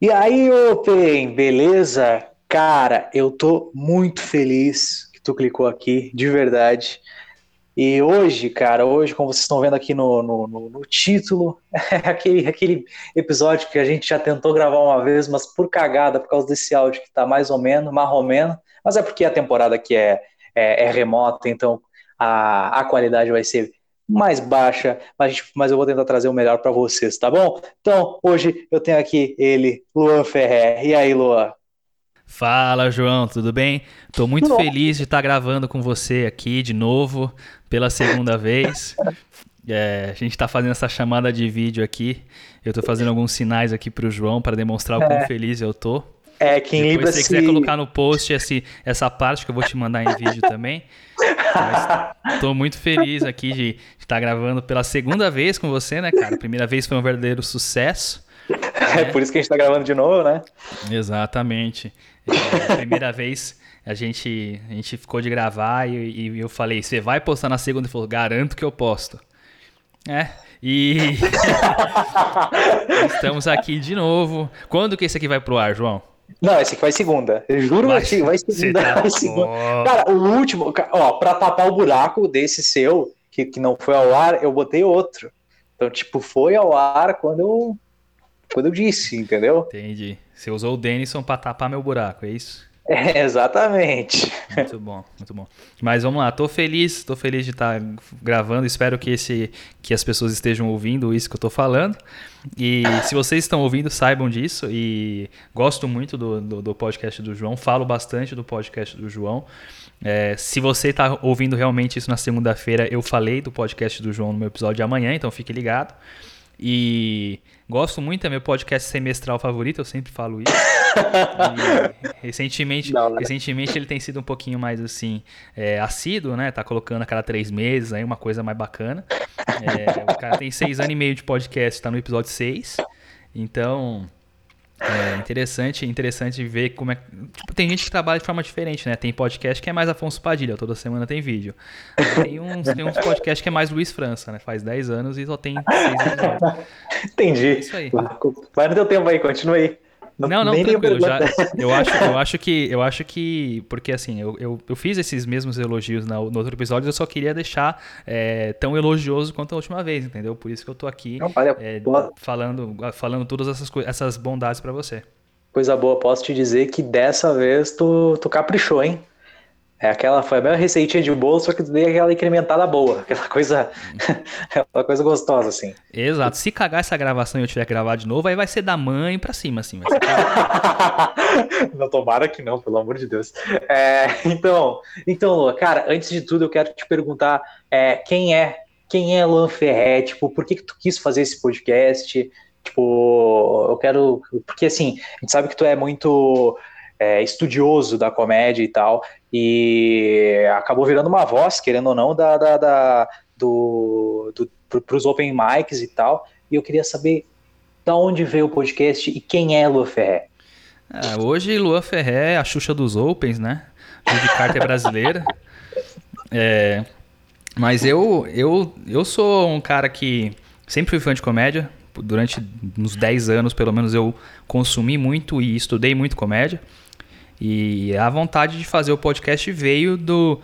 E aí, Open, beleza? Cara, eu tô muito feliz que tu clicou aqui, de verdade. E hoje, cara, hoje, como vocês estão vendo aqui no, no, no, no título, é aquele, aquele episódio que a gente já tentou gravar uma vez, mas por cagada, por causa desse áudio que tá mais ou menos, marromeno, mas é porque a temporada aqui é, é, é remota, então a, a qualidade vai ser mais baixa, mas, mas eu vou tentar trazer o melhor para vocês, tá bom? Então, hoje eu tenho aqui ele, Luan Ferrer. E aí, Luan? Fala, João, tudo bem? Estou muito feliz de estar gravando com você aqui de novo, pela segunda vez. É, a gente está fazendo essa chamada de vídeo aqui. Eu estou fazendo alguns sinais aqui para o João para demonstrar o quão é. feliz eu tô. É, quem Depois, se você quiser colocar no post esse, essa parte que eu vou te mandar em vídeo também. Estou muito feliz aqui de estar gravando pela segunda vez com você, né, cara? A primeira vez foi um verdadeiro sucesso. É por isso que a gente está gravando de novo, né? Exatamente. É, a primeira vez a gente, a gente ficou de gravar e, e eu falei, você vai postar na segunda? Ele falou, garanto que eu posto. É, e estamos aqui de novo. Quando que esse aqui vai pro ar, João? Não, esse aqui vai segunda. Eu juro vai, que vai segunda. Tá vai segunda. Cara, o último, ó, pra tapar o buraco desse seu, que, que não foi ao ar, eu botei outro. Então, tipo, foi ao ar quando eu, quando eu disse, entendeu? Entendi. Você usou o Denison pra tapar meu buraco, é isso? É, exatamente. Muito bom, muito bom. Mas vamos lá, tô feliz, tô feliz de estar gravando. Espero que esse que as pessoas estejam ouvindo isso que eu tô falando. E se vocês estão ouvindo, saibam disso. E gosto muito do, do, do podcast do João, falo bastante do podcast do João. É, se você está ouvindo realmente isso na segunda-feira, eu falei do podcast do João no meu episódio de amanhã, então fique ligado. E gosto muito, é meu podcast semestral favorito, eu sempre falo isso. E recentemente, Não, recentemente ele tem sido um pouquinho mais assim, é, assíduo, né? Tá colocando a cada três meses aí uma coisa mais bacana. É, o cara tem seis anos e meio de podcast, tá no episódio seis. Então, é interessante, interessante ver como é. Tipo, tem gente que trabalha de forma diferente, né? Tem podcast que é mais Afonso Padilha, toda semana tem vídeo. Tem uns, tem uns podcasts que é mais Luiz França, né? Faz 10 anos e só tem 6 episódios. Entendi. É isso aí. Vai no teu tempo aí, continua aí. Não, não, tranquilo. Já, eu, acho, eu acho que. Eu acho que. Porque assim, eu, eu, eu fiz esses mesmos elogios no, no outro episódio, eu só queria deixar é, tão elogioso quanto a última vez, entendeu? Por isso que eu tô aqui não, é, falando, falando todas essas, essas bondades para você. Coisa boa, posso te dizer que dessa vez tu, tu caprichou, hein? É aquela, foi a mesma receitinha de bolo, só que tu dei aquela incrementada boa, aquela coisa, aquela coisa gostosa, assim. Exato. Se cagar essa gravação e eu tiver que gravar de novo, aí vai ser da mãe pra cima, assim. não, tomara que não, pelo amor de Deus. É, então, então, Lua, cara, antes de tudo eu quero te perguntar é, quem é, quem é Luan Ferré, tipo, por que, que tu quis fazer esse podcast? Tipo, eu quero. Porque assim, a gente sabe que tu é muito é, estudioso da comédia e tal, e acabou virando uma voz, querendo ou não, da, da, da do, do, para os open mics e tal. E eu queria saber da onde veio o podcast e quem é Lua Ferré. É, hoje Lua Ferré é a Xuxa dos Opens, né? De carta é brasileira. É, mas eu, eu, eu sou um cara que sempre fui fã de comédia. Durante uns 10 anos, pelo menos, eu consumi muito e estudei muito comédia. E a vontade de fazer o podcast veio do,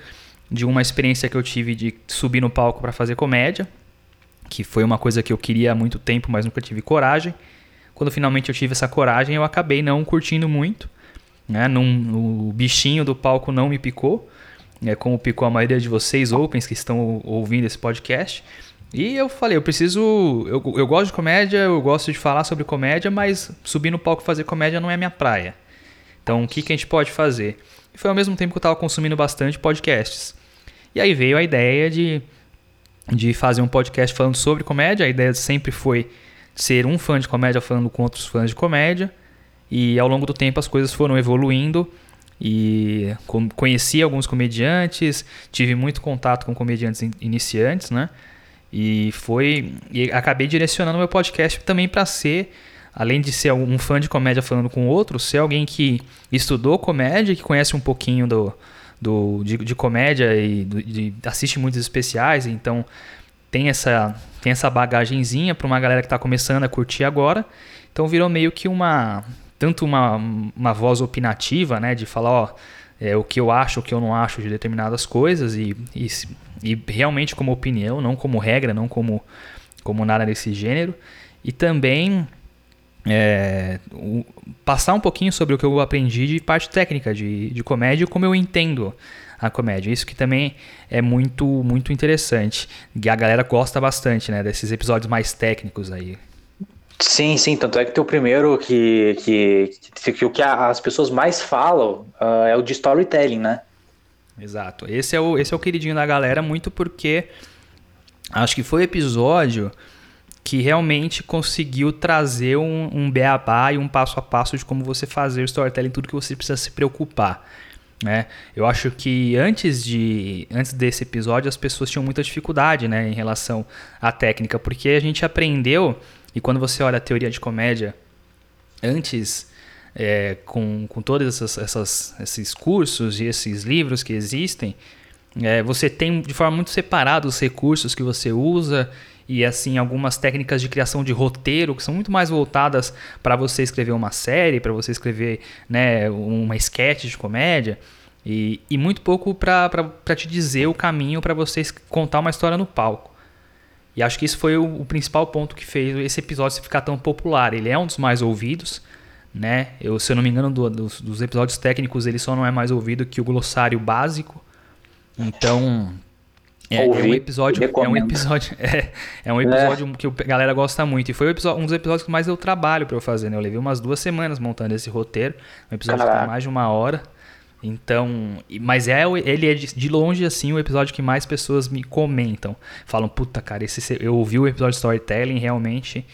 de uma experiência que eu tive de subir no palco para fazer comédia, que foi uma coisa que eu queria há muito tempo, mas nunca tive coragem. Quando finalmente eu tive essa coragem, eu acabei não curtindo muito. Né? Num, o bichinho do palco não me picou, né? como picou a maioria de vocês, Opens, que estão ouvindo esse podcast. E eu falei, eu preciso. Eu, eu gosto de comédia, eu gosto de falar sobre comédia, mas subir no palco fazer comédia não é minha praia. Então, o que, que a gente pode fazer? E foi ao mesmo tempo que eu estava consumindo bastante podcasts. E aí veio a ideia de, de fazer um podcast falando sobre comédia. A ideia sempre foi ser um fã de comédia falando com outros fãs de comédia. E ao longo do tempo as coisas foram evoluindo. E conheci alguns comediantes, tive muito contato com comediantes iniciantes, né? E foi. E acabei direcionando meu podcast também para ser além de ser um fã de comédia falando com outro, ser alguém que estudou comédia, que conhece um pouquinho do, do, de, de comédia e do, de, assiste muitos especiais, então tem essa, tem essa bagagenzinha para uma galera que está começando a curtir agora. Então virou meio que uma tanto uma, uma voz opinativa, né, de falar, ó, é, o que eu acho, o que eu não acho de determinadas coisas e, e, e realmente como opinião, não como regra, não como, como nada desse gênero. E também é, o, passar um pouquinho sobre o que eu aprendi de parte técnica de, de comédia e como eu entendo a comédia. Isso que também é muito muito interessante. E a galera gosta bastante, né, desses episódios mais técnicos aí. Sim, sim, tanto é que o primeiro que, que, que, que o que as pessoas mais falam uh, é o de storytelling, né? Exato. Esse é, o, esse é o queridinho da galera, muito porque acho que foi o episódio que realmente conseguiu trazer um, um beabá e um passo a passo de como você fazer o storytelling, tudo que você precisa se preocupar. Né? Eu acho que antes, de, antes desse episódio as pessoas tinham muita dificuldade né, em relação à técnica, porque a gente aprendeu e quando você olha a teoria de comédia, antes, é, com, com todos essas, essas, esses cursos e esses livros que existem, é, você tem de forma muito separada os recursos que você usa e assim algumas técnicas de criação de roteiro que são muito mais voltadas para você escrever uma série, para você escrever né, uma sketch de comédia e, e muito pouco para te dizer o caminho para você contar uma história no palco. E acho que isso foi o, o, principal ponto que fez esse episódio ficar tão popular. Ele é um dos mais ouvidos, né? Eu, se eu não me engano, do, dos, dos, episódios técnicos, ele só não é mais ouvido que o glossário básico. Então, é, é um episódio, é um episódio, é, é um episódio é. que a galera gosta muito. E foi um dos episódios que mais deu trabalho para eu fazer, né? Eu levei umas duas semanas montando esse roteiro. Um episódio Caraca. que tem mais de uma hora. Então, mas é ele é de longe assim o episódio que mais pessoas me comentam. Falam, puta, cara, esse eu ouvi o episódio de storytelling realmente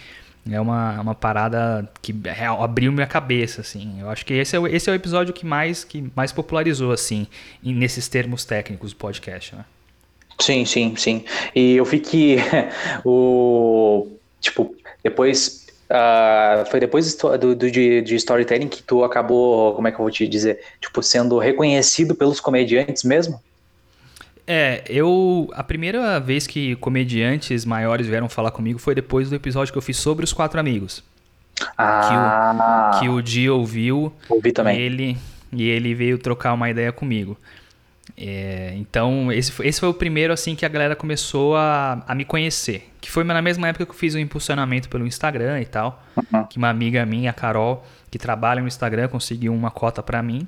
é uma, uma parada que abriu minha cabeça assim. Eu acho que esse é, o, esse é o episódio que mais que mais popularizou assim nesses termos técnicos do podcast, né? Sim, sim, sim. E eu vi que o tipo depois Uh, foi depois do, do, de, de, storytelling que tu acabou, como é que eu vou te dizer, tipo, sendo reconhecido pelos comediantes mesmo? É, eu. A primeira vez que comediantes maiores vieram falar comigo foi depois do episódio que eu fiz sobre os quatro amigos. Ah. Que o, que o Di ouviu. Ouvi também. E ele, e ele veio trocar uma ideia comigo. É, então, esse foi, esse foi o primeiro assim que a galera começou a, a me conhecer. Que foi na mesma época que eu fiz o impulsionamento pelo Instagram e tal. Uhum. Que uma amiga minha, a Carol, que trabalha no Instagram, conseguiu uma cota para mim.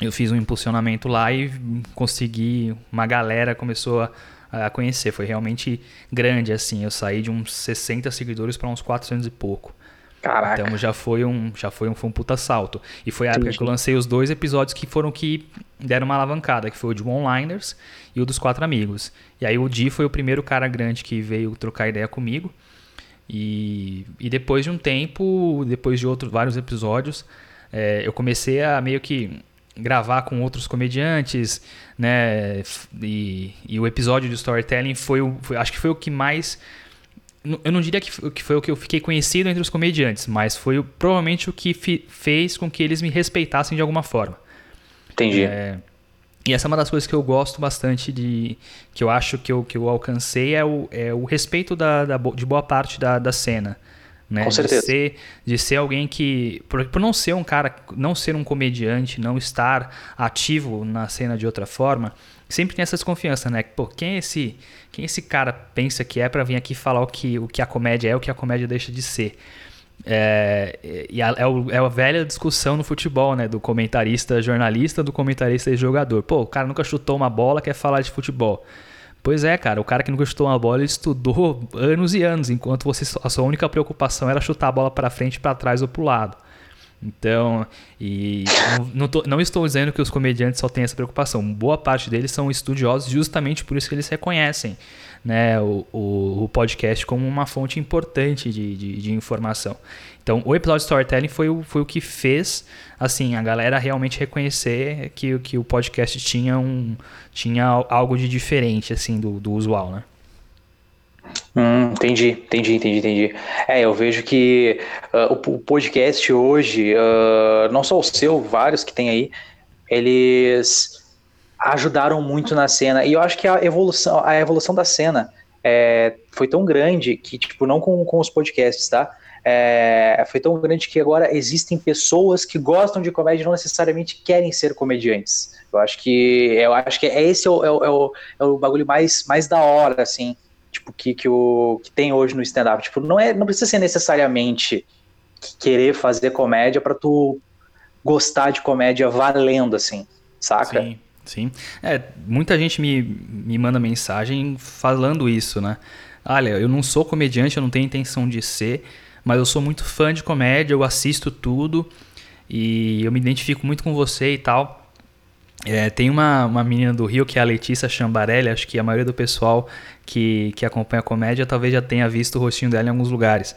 Eu fiz um impulsionamento lá e consegui. Uma galera começou a, a conhecer. Foi realmente grande, assim. Eu saí de uns 60 seguidores para uns 400 e pouco. Caraca. Então já foi um, já foi um, foi um puta salto. E foi a época Entendi. que eu lancei os dois episódios que foram que deram uma alavancada, que foi o de One-Liners e o dos Quatro Amigos. E aí o Di foi o primeiro cara grande que veio trocar ideia comigo. E, e depois de um tempo, depois de outros vários episódios, é, eu comecei a meio que gravar com outros comediantes, né? E, e o episódio de storytelling foi, o, foi, acho que foi o que mais eu não diria que foi o que eu fiquei conhecido entre os comediantes, mas foi provavelmente o que fez com que eles me respeitassem de alguma forma. Entendi. É, e essa é uma das coisas que eu gosto bastante de. que eu acho que eu, que eu alcancei é o, é o respeito da, da de boa parte da, da cena. Né? Com certeza. De ser, de ser alguém que. Por, por não ser um cara. não ser um comediante, não estar ativo na cena de outra forma sempre tem essa desconfiança, né? Pô, quem é esse, quem esse cara pensa que é para vir aqui falar o que, o que a comédia é, o que a comédia deixa de ser? É, e a, é, o, é a velha discussão no futebol, né? Do comentarista jornalista, do comentarista e jogador. Pô, o cara nunca chutou uma bola, quer falar de futebol. Pois é, cara, o cara que nunca chutou uma bola, ele estudou anos e anos, enquanto você, a sua única preocupação era chutar a bola para frente, para trás ou para o lado. Então, e não, tô, não, estou dizendo que os comediantes só têm essa preocupação. Boa parte deles são estudiosos, justamente por isso que eles reconhecem né, o, o, o podcast como uma fonte importante de, de, de, informação. Então, o episódio de storytelling foi o, foi o que fez assim a galera realmente reconhecer que, que o podcast tinha, um, tinha algo de diferente assim do, do usual, né? Hum, entendi, entendi, entendi, entendi. É, eu vejo que uh, o, podcast hoje, uh, não só o seu, vários que tem aí, eles ajudaram muito na cena. E eu acho que a evolução, a evolução da cena é, foi tão grande que, tipo, não com, com os podcasts, tá? É, foi tão grande que agora existem pessoas que gostam de comédia e não necessariamente querem ser comediantes. Eu acho que eu acho que é esse é o, é o, é o bagulho mais, mais da hora, assim, tipo, que, que, o, que tem hoje no stand-up. Tipo, não, é, não precisa ser necessariamente querer fazer comédia para tu gostar de comédia valendo, assim, saca? Sim, sim. É, muita gente me, me manda mensagem falando isso, né? Olha, eu não sou comediante, eu não tenho intenção de ser, mas eu sou muito fã de comédia, eu assisto tudo e eu me identifico muito com você e tal. É, tem uma, uma menina do Rio que é a Letícia Chambarelli, acho que a maioria do pessoal que, que acompanha a comédia talvez já tenha visto o rostinho dela em alguns lugares.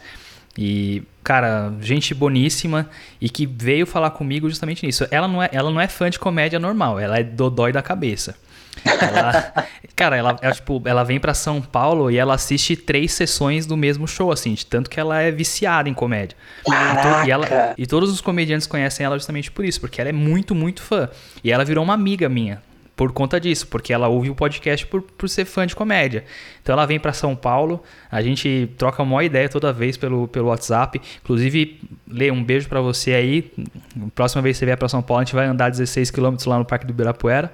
E, cara, gente boníssima e que veio falar comigo justamente nisso. Ela não é, ela não é fã de comédia normal, ela é dodói da cabeça. Ela, cara, ela, ela, tipo, ela vem para São Paulo e ela assiste três sessões do mesmo show, assim, de tanto que ela é viciada em comédia. Caraca. E, ela, e todos os comediantes conhecem ela justamente por isso, porque ela é muito, muito fã. E ela virou uma amiga minha por conta disso, porque ela ouve o podcast por, por ser fã de comédia. Então ela vem para São Paulo, a gente troca uma ideia toda vez pelo, pelo WhatsApp. Inclusive, Lê, um beijo para você aí. Próxima vez que você vier para São Paulo, a gente vai andar 16 km lá no Parque do Ibirapuera.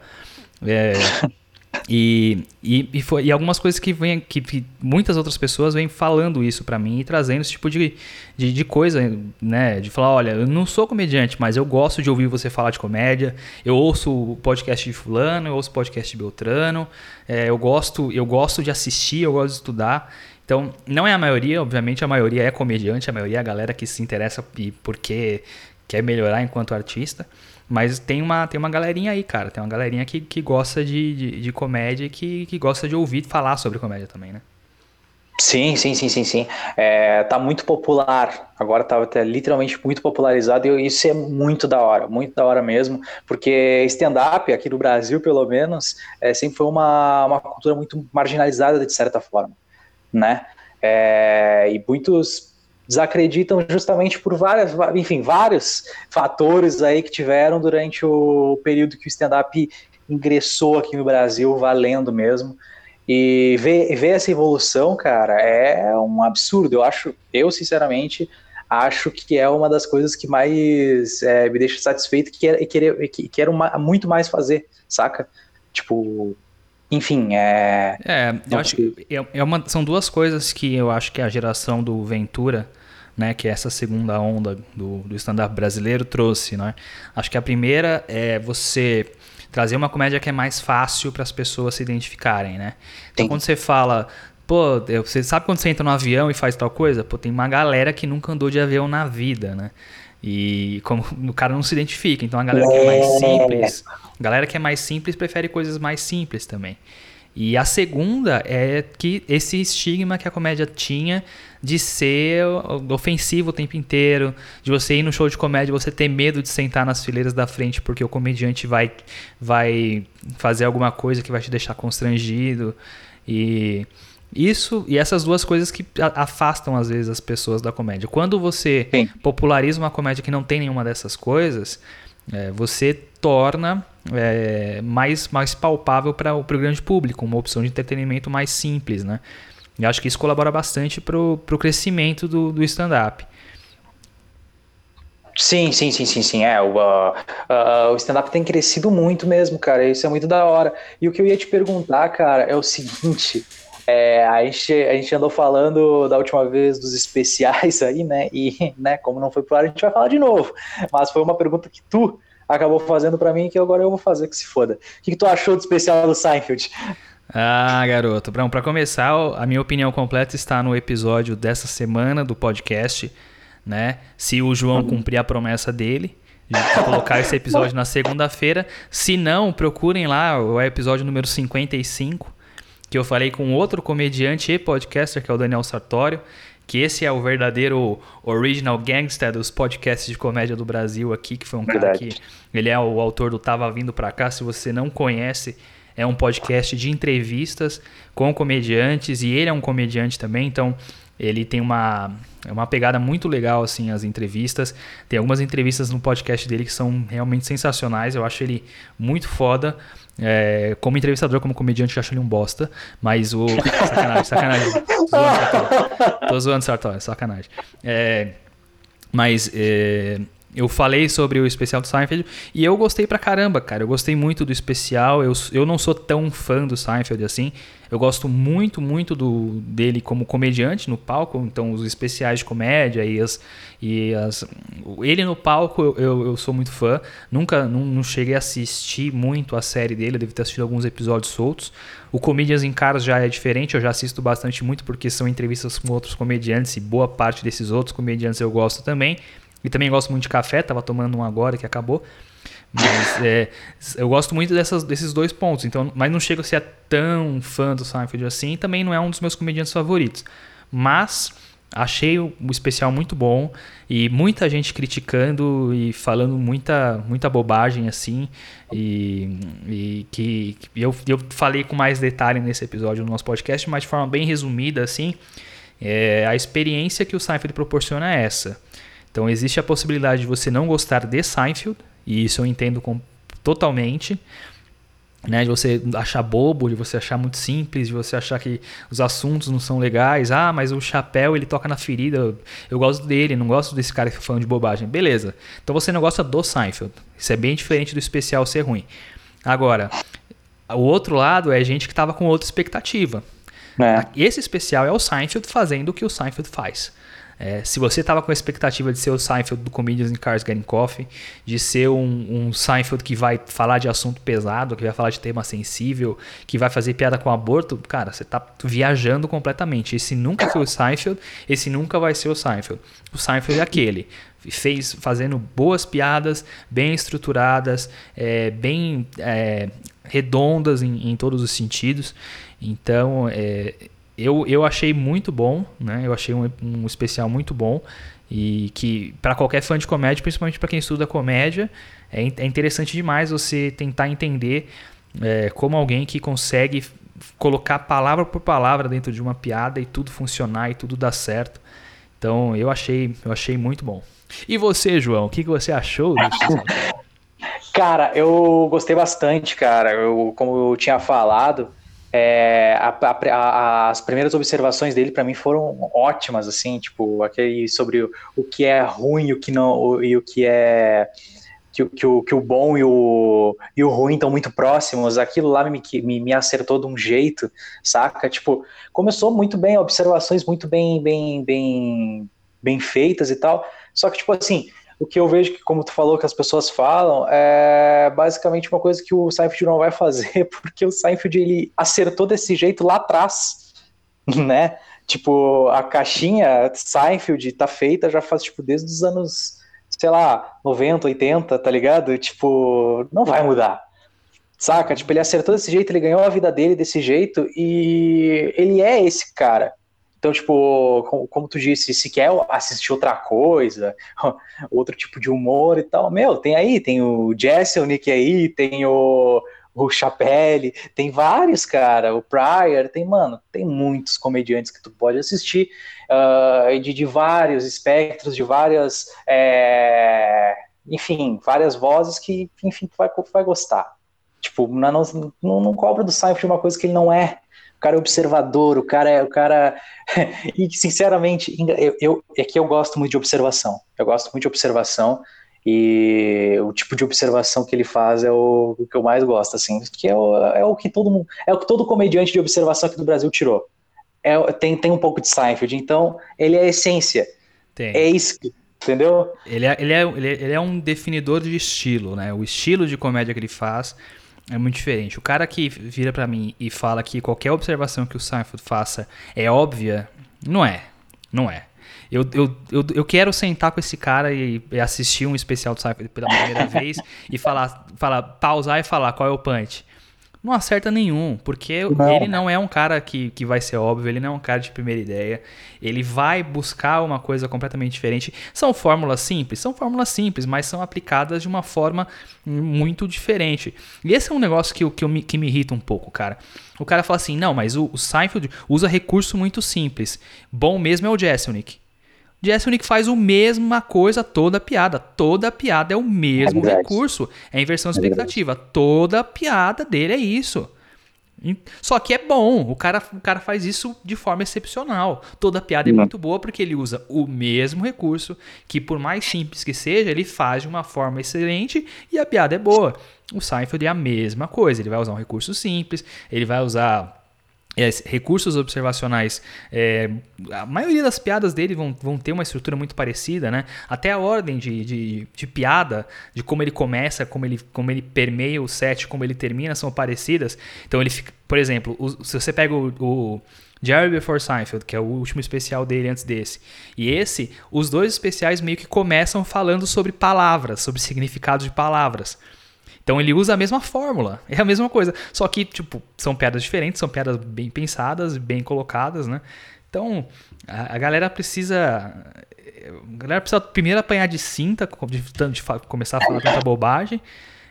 É, e, e, e, foi, e algumas coisas que, vem, que, que muitas outras pessoas vêm falando isso para mim e trazendo esse tipo de, de, de, coisa, né? De falar, olha, eu não sou comediante, mas eu gosto de ouvir você falar de comédia. Eu ouço o podcast de fulano, eu ouço o podcast de Beltrano. É, eu gosto, eu gosto de assistir, eu gosto de estudar. Então, não é a maioria, obviamente a maioria é comediante, a maioria é a galera que se interessa porque quer melhorar enquanto artista. Mas tem uma, tem uma galerinha aí, cara. Tem uma galerinha que, que gosta de, de, de comédia e que, que gosta de ouvir falar sobre comédia também, né? Sim, sim, sim, sim, sim. É, tá muito popular. Agora tá, tá literalmente muito popularizado e isso é muito da hora, muito da hora mesmo, porque stand-up aqui no Brasil, pelo menos, é, sempre foi uma, uma cultura muito marginalizada de certa forma, né? É, e muitos desacreditam justamente por várias, enfim, vários fatores aí que tiveram durante o período que o stand-up ingressou aqui no Brasil, valendo mesmo. E ver, ver essa evolução, cara, é um absurdo. Eu acho, eu sinceramente acho que é uma das coisas que mais é, me deixa satisfeito e quero, que, quero muito mais fazer, saca? Tipo, enfim, é. É, eu acho que é, é uma, são duas coisas que eu acho que a geração do Ventura, né, que essa segunda onda do, do stand-up brasileiro, trouxe. Né? Acho que a primeira é você trazer uma comédia que é mais fácil para as pessoas se identificarem. Né? Então, Sim. quando você fala. Pô, você sabe quando você entra no avião e faz tal coisa? Pô, tem uma galera que nunca andou de avião na vida, né? E como o cara não se identifica, então a galera que é mais é. simples, a galera que é mais simples prefere coisas mais simples também. E a segunda é que esse estigma que a comédia tinha de ser ofensivo o tempo inteiro, de você ir no show de comédia, você ter medo de sentar nas fileiras da frente porque o comediante vai vai fazer alguma coisa que vai te deixar constrangido e isso e essas duas coisas que afastam às vezes as pessoas da comédia. Quando você Sim. populariza uma comédia que não tem nenhuma dessas coisas, é, você torna é, mais, mais palpável para o grande público, uma opção de entretenimento mais simples, né? E acho que isso colabora bastante para o crescimento do, do stand-up. Sim, sim, sim, sim, sim. É, o, uh, uh, o stand-up tem crescido muito mesmo, cara. Isso é muito da hora. E o que eu ia te perguntar, cara, é o seguinte. É, a, gente, a gente andou falando da última vez dos especiais aí, né? E, né, como não foi pro ar, a gente vai falar de novo. Mas foi uma pergunta que tu acabou fazendo para mim que agora eu vou fazer que se foda. O que, que tu achou do especial do Seinfeld? Ah, garoto. Bom, para começar, a minha opinião completa está no episódio dessa semana do podcast, né? Se o João cumprir a promessa dele, de colocar esse episódio na segunda-feira. Se não, procurem lá o episódio número 55, que eu falei com outro comediante e podcaster, que é o Daniel Sartório, que esse é o verdadeiro original gangster dos podcasts de comédia do Brasil aqui, que foi um Verdade. cara que ele é o autor do Tava Vindo Pra Cá, se você não conhece, é um podcast de entrevistas com comediantes e ele é um comediante também, então Ele tem uma, uma pegada muito legal, assim, as entrevistas. Tem algumas entrevistas no podcast dele que são realmente sensacionais. Eu acho ele muito foda. É, como entrevistador, como comediante, eu acho ele um bosta. Mas o. Sacanagem, sacanagem. Tô zoando, Sartori. Sacanagem. É, mas. É, eu falei sobre o especial do Seinfeld e eu gostei pra caramba, cara. Eu gostei muito do especial. Eu, eu não sou tão fã do Seinfeld assim. Eu gosto muito, muito do, dele como comediante no palco. Então, os especiais de comédia e as. E as ele no palco eu, eu, eu sou muito fã. Nunca não, não, cheguei a assistir muito a série dele. Eu devo ter assistido alguns episódios soltos. O Comedians em Caras já é diferente. Eu já assisto bastante muito porque são entrevistas com outros comediantes e boa parte desses outros comediantes eu gosto também. E também gosto muito de café, tava tomando um agora que acabou. Mas é, eu gosto muito dessas, desses dois pontos. Então, mas não chego a ser tão fã do Seinfeld assim. Também não é um dos meus comediantes favoritos. Mas achei o, especial muito bom e muita gente criticando e falando muita, muita bobagem assim. E, e que, que eu, eu falei com mais detalhe nesse episódio do nosso podcast, mas de forma bem resumida assim. É, a experiência que o Seinfeld proporciona é essa então existe a possibilidade de você não gostar de Seinfeld, e isso eu entendo com, totalmente. Né, de você achar bobo, de você achar muito simples, de você achar que os assuntos não são legais. Ah, mas o chapéu ele toca na ferida. Eu, gosto dele, não gosto desse cara que tá falando de bobagem. Beleza. Então você não gosta do Seinfeld. Isso é bem diferente do especial ser ruim. Agora, o outro lado é gente que estava com outra expectativa. É. Esse especial é o Seinfeld fazendo o que o Seinfeld faz. É, se você estava com a expectativa de ser o Seinfeld do Comedians in Cars Getting Coffee, de ser um, um, Seinfeld que vai falar de assunto pesado, que vai falar de tema sensível, que vai fazer piada com aborto, cara, você está viajando completamente. Esse nunca foi o Seinfeld, esse nunca vai ser o Seinfeld. O Seinfeld é aquele. Fez fazendo boas piadas, bem estruturadas, é, bem é, redondas em, em, todos os sentidos. Então, é, eu, eu achei muito bom, né? Eu achei um, um especial muito bom e que para qualquer fã de comédia, principalmente para quem estuda comédia, é, é, interessante demais você tentar entender é, como alguém que consegue colocar palavra por palavra dentro de uma piada e tudo funcionar e tudo dar certo. Então eu achei, eu achei muito bom. E você, João, o que, que você achou? Cara, eu gostei bastante, cara. Eu, como eu tinha falado, é, a, a, as primeiras observações dele para mim foram ótimas, assim, tipo, aquele sobre o, o que é ruim o que não, o, e o que é que, que, o, que o bom e o, e o ruim estão muito próximos, aquilo lá me, me, me acertou de um jeito, saca? Tipo, começou muito bem, observações muito bem, bem, bem, bem feitas e tal, só que, tipo assim, o que eu vejo que, como tu falou, que as pessoas falam, é basicamente uma coisa que o Seinfeld não vai fazer, porque o Seinfeld ele acertou desse jeito lá atrás, né? Tipo, a caixinha Seinfeld tá feita já faz, tipo, desde os anos, sei lá, 90, 80, tá ligado? Tipo, não vai mudar. Saca? Tipo, ele acertou desse jeito, ele ganhou a vida dele desse jeito e ele é esse cara. Então, tipo, como, como, tu disse, se quer assistir outra coisa, outro tipo de humor e tal, meu, tem aí, tem o Jesse, o Nick aí, tem o, o Chapelle, tem vários, cara, o Pryor, tem, mano, tem muitos comediantes que tu pode assistir, uh, de, de vários espectros, de várias, é, enfim, várias vozes que, enfim, tu vai, tu vai gostar. Tipo, não, não, não cobra do Seinfeld uma coisa que ele não é, cara é observador, o cara é o cara. e sinceramente, eu, eu, é que eu gosto muito de observação. Eu gosto muito de observação. E o tipo de observação que ele faz é o, o que eu mais gosto, assim, que é o, é o que todo mundo, é o que todo comediante de observação aqui do Brasil tirou. É, tem, tem um pouco de Seinfeld, então ele é a essência. Tem. É isso, entendeu? Ele é, ele, é, ele, é, ele é um definidor de estilo, né? O estilo de comédia que ele faz é muito diferente. O cara que vira para mim e fala que qualquer observação que o Seinfeld faça é óbvia, não é. Não é. Eu, eu, eu, eu quero sentar com esse cara e, e assistir um especial do Seinfeld pela primeira vez e falar, falar, pausar e falar qual é o punch. Não acerta nenhum, porque não. ele não é um cara que, que vai ser óbvio, ele não é um cara de primeira ideia, ele vai buscar uma coisa completamente diferente. São fórmulas simples? São fórmulas simples, mas são aplicadas de uma forma muito diferente. E esse é um negócio que, que, me, que me irrita um pouco, cara. O cara fala assim, não, mas o, o Seinfeld usa recurso muito simples. Bom mesmo é o Jesselnick. Jesselnick faz a mesma coisa toda piada. Toda piada é o mesmo é recurso. É inversão de é expectativa. É toda piada dele é isso. Só que é bom, o cara, o cara faz isso de forma excepcional. Toda piada é muito boa porque ele usa o mesmo recurso, que por mais simples que seja, ele faz de uma forma excelente e a piada é boa. O Seinfeld é a mesma coisa, ele vai usar um recurso simples, ele vai usar recursos observacionais, é, a maioria das piadas dele vão, vão ter uma estrutura muito parecida, né? Até a ordem de, de, de, piada, de como ele começa, como ele, como ele permeia o set, como ele termina, são parecidas. Então ele fica, por exemplo, o, se você pega o, o Jerry Before Seinfeld, que é o último especial dele antes desse. E esse, os dois especiais meio que começam falando sobre palavras, sobre significados de palavras. Então ele usa a mesma fórmula, é a mesma coisa. Só que, tipo, são piadas diferentes, são piadas bem pensadas, bem colocadas, né? Então, a, a galera precisa. A galera precisa primeiro apanhar de cinta, de, de começar a falar tanta bobagem.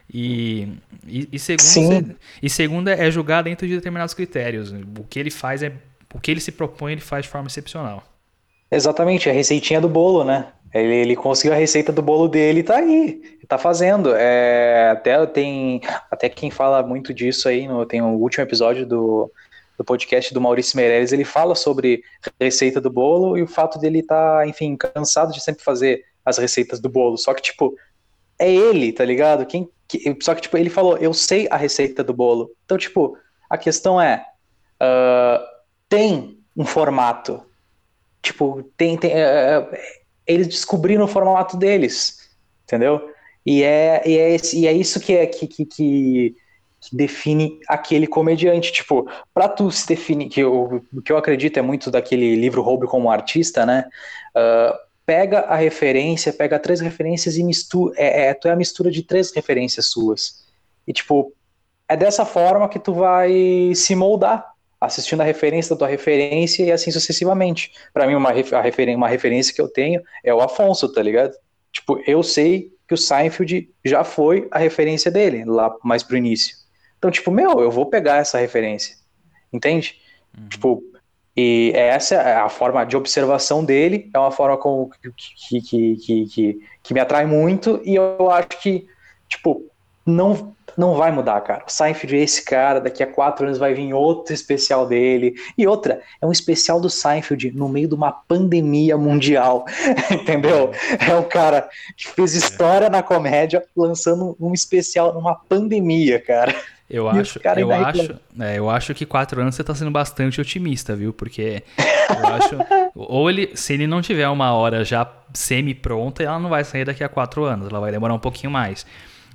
E, e, e, segundo, e segundo é julgar dentro de determinados critérios. O que ele faz é. O que ele se propõe, ele faz de forma excepcional. Exatamente, a receitinha do bolo, né? Ele, ele conseguiu a receita do bolo dele e tá aí, tá fazendo. É, até tem até quem fala muito disso aí, no, tem o último episódio do, do podcast do Maurício Meirelles, ele fala sobre receita do bolo e o fato dele estar, tá, enfim, cansado de sempre fazer as receitas do bolo. Só que, tipo, é ele, tá ligado? Quem, que, só que, tipo, ele falou, eu sei a receita do bolo. Então, tipo, a questão é, uh, tem um formato. Tipo, tem, tem uh, eles descobriram o formato deles, entendeu? E é, e é, esse, e é isso que é que, que, que, define aquele comediante. Tipo, para tu se definir, que eu, o que eu acredito é muito daquele livro Roube como Artista, né? Uh, pega a referência, pega três referências e mistura. É, é, tu é a mistura de três referências suas. E, tipo, é dessa forma que tu vai se moldar assistindo a referência da tua referência e assim sucessivamente. Para mim, uma, refer uma referência que eu tenho é o Afonso, tá ligado? Tipo, eu sei que o Seinfeld já foi a referência dele, lá mais pro início. Então, tipo, meu, eu vou pegar essa referência. Entende? Uhum. Tipo, e essa é a forma de observação dele, é uma forma com, que, que, que, que, que me atrai muito, e eu acho que, tipo, não não vai mudar, cara. O Seinfeld é esse cara, daqui a quatro anos vai vir outro especial dele. E outra, é um especial do Seinfeld no meio de uma pandemia mundial, entendeu? É um cara que fez história na comédia lançando um especial numa pandemia, cara. Eu acho, eu acho, é, eu acho que quatro anos você está sendo bastante otimista, viu? Porque eu acho, ou ele, se ele não tiver uma hora já semi pronta, ela não vai sair daqui a quatro anos, ela vai demorar um pouquinho mais.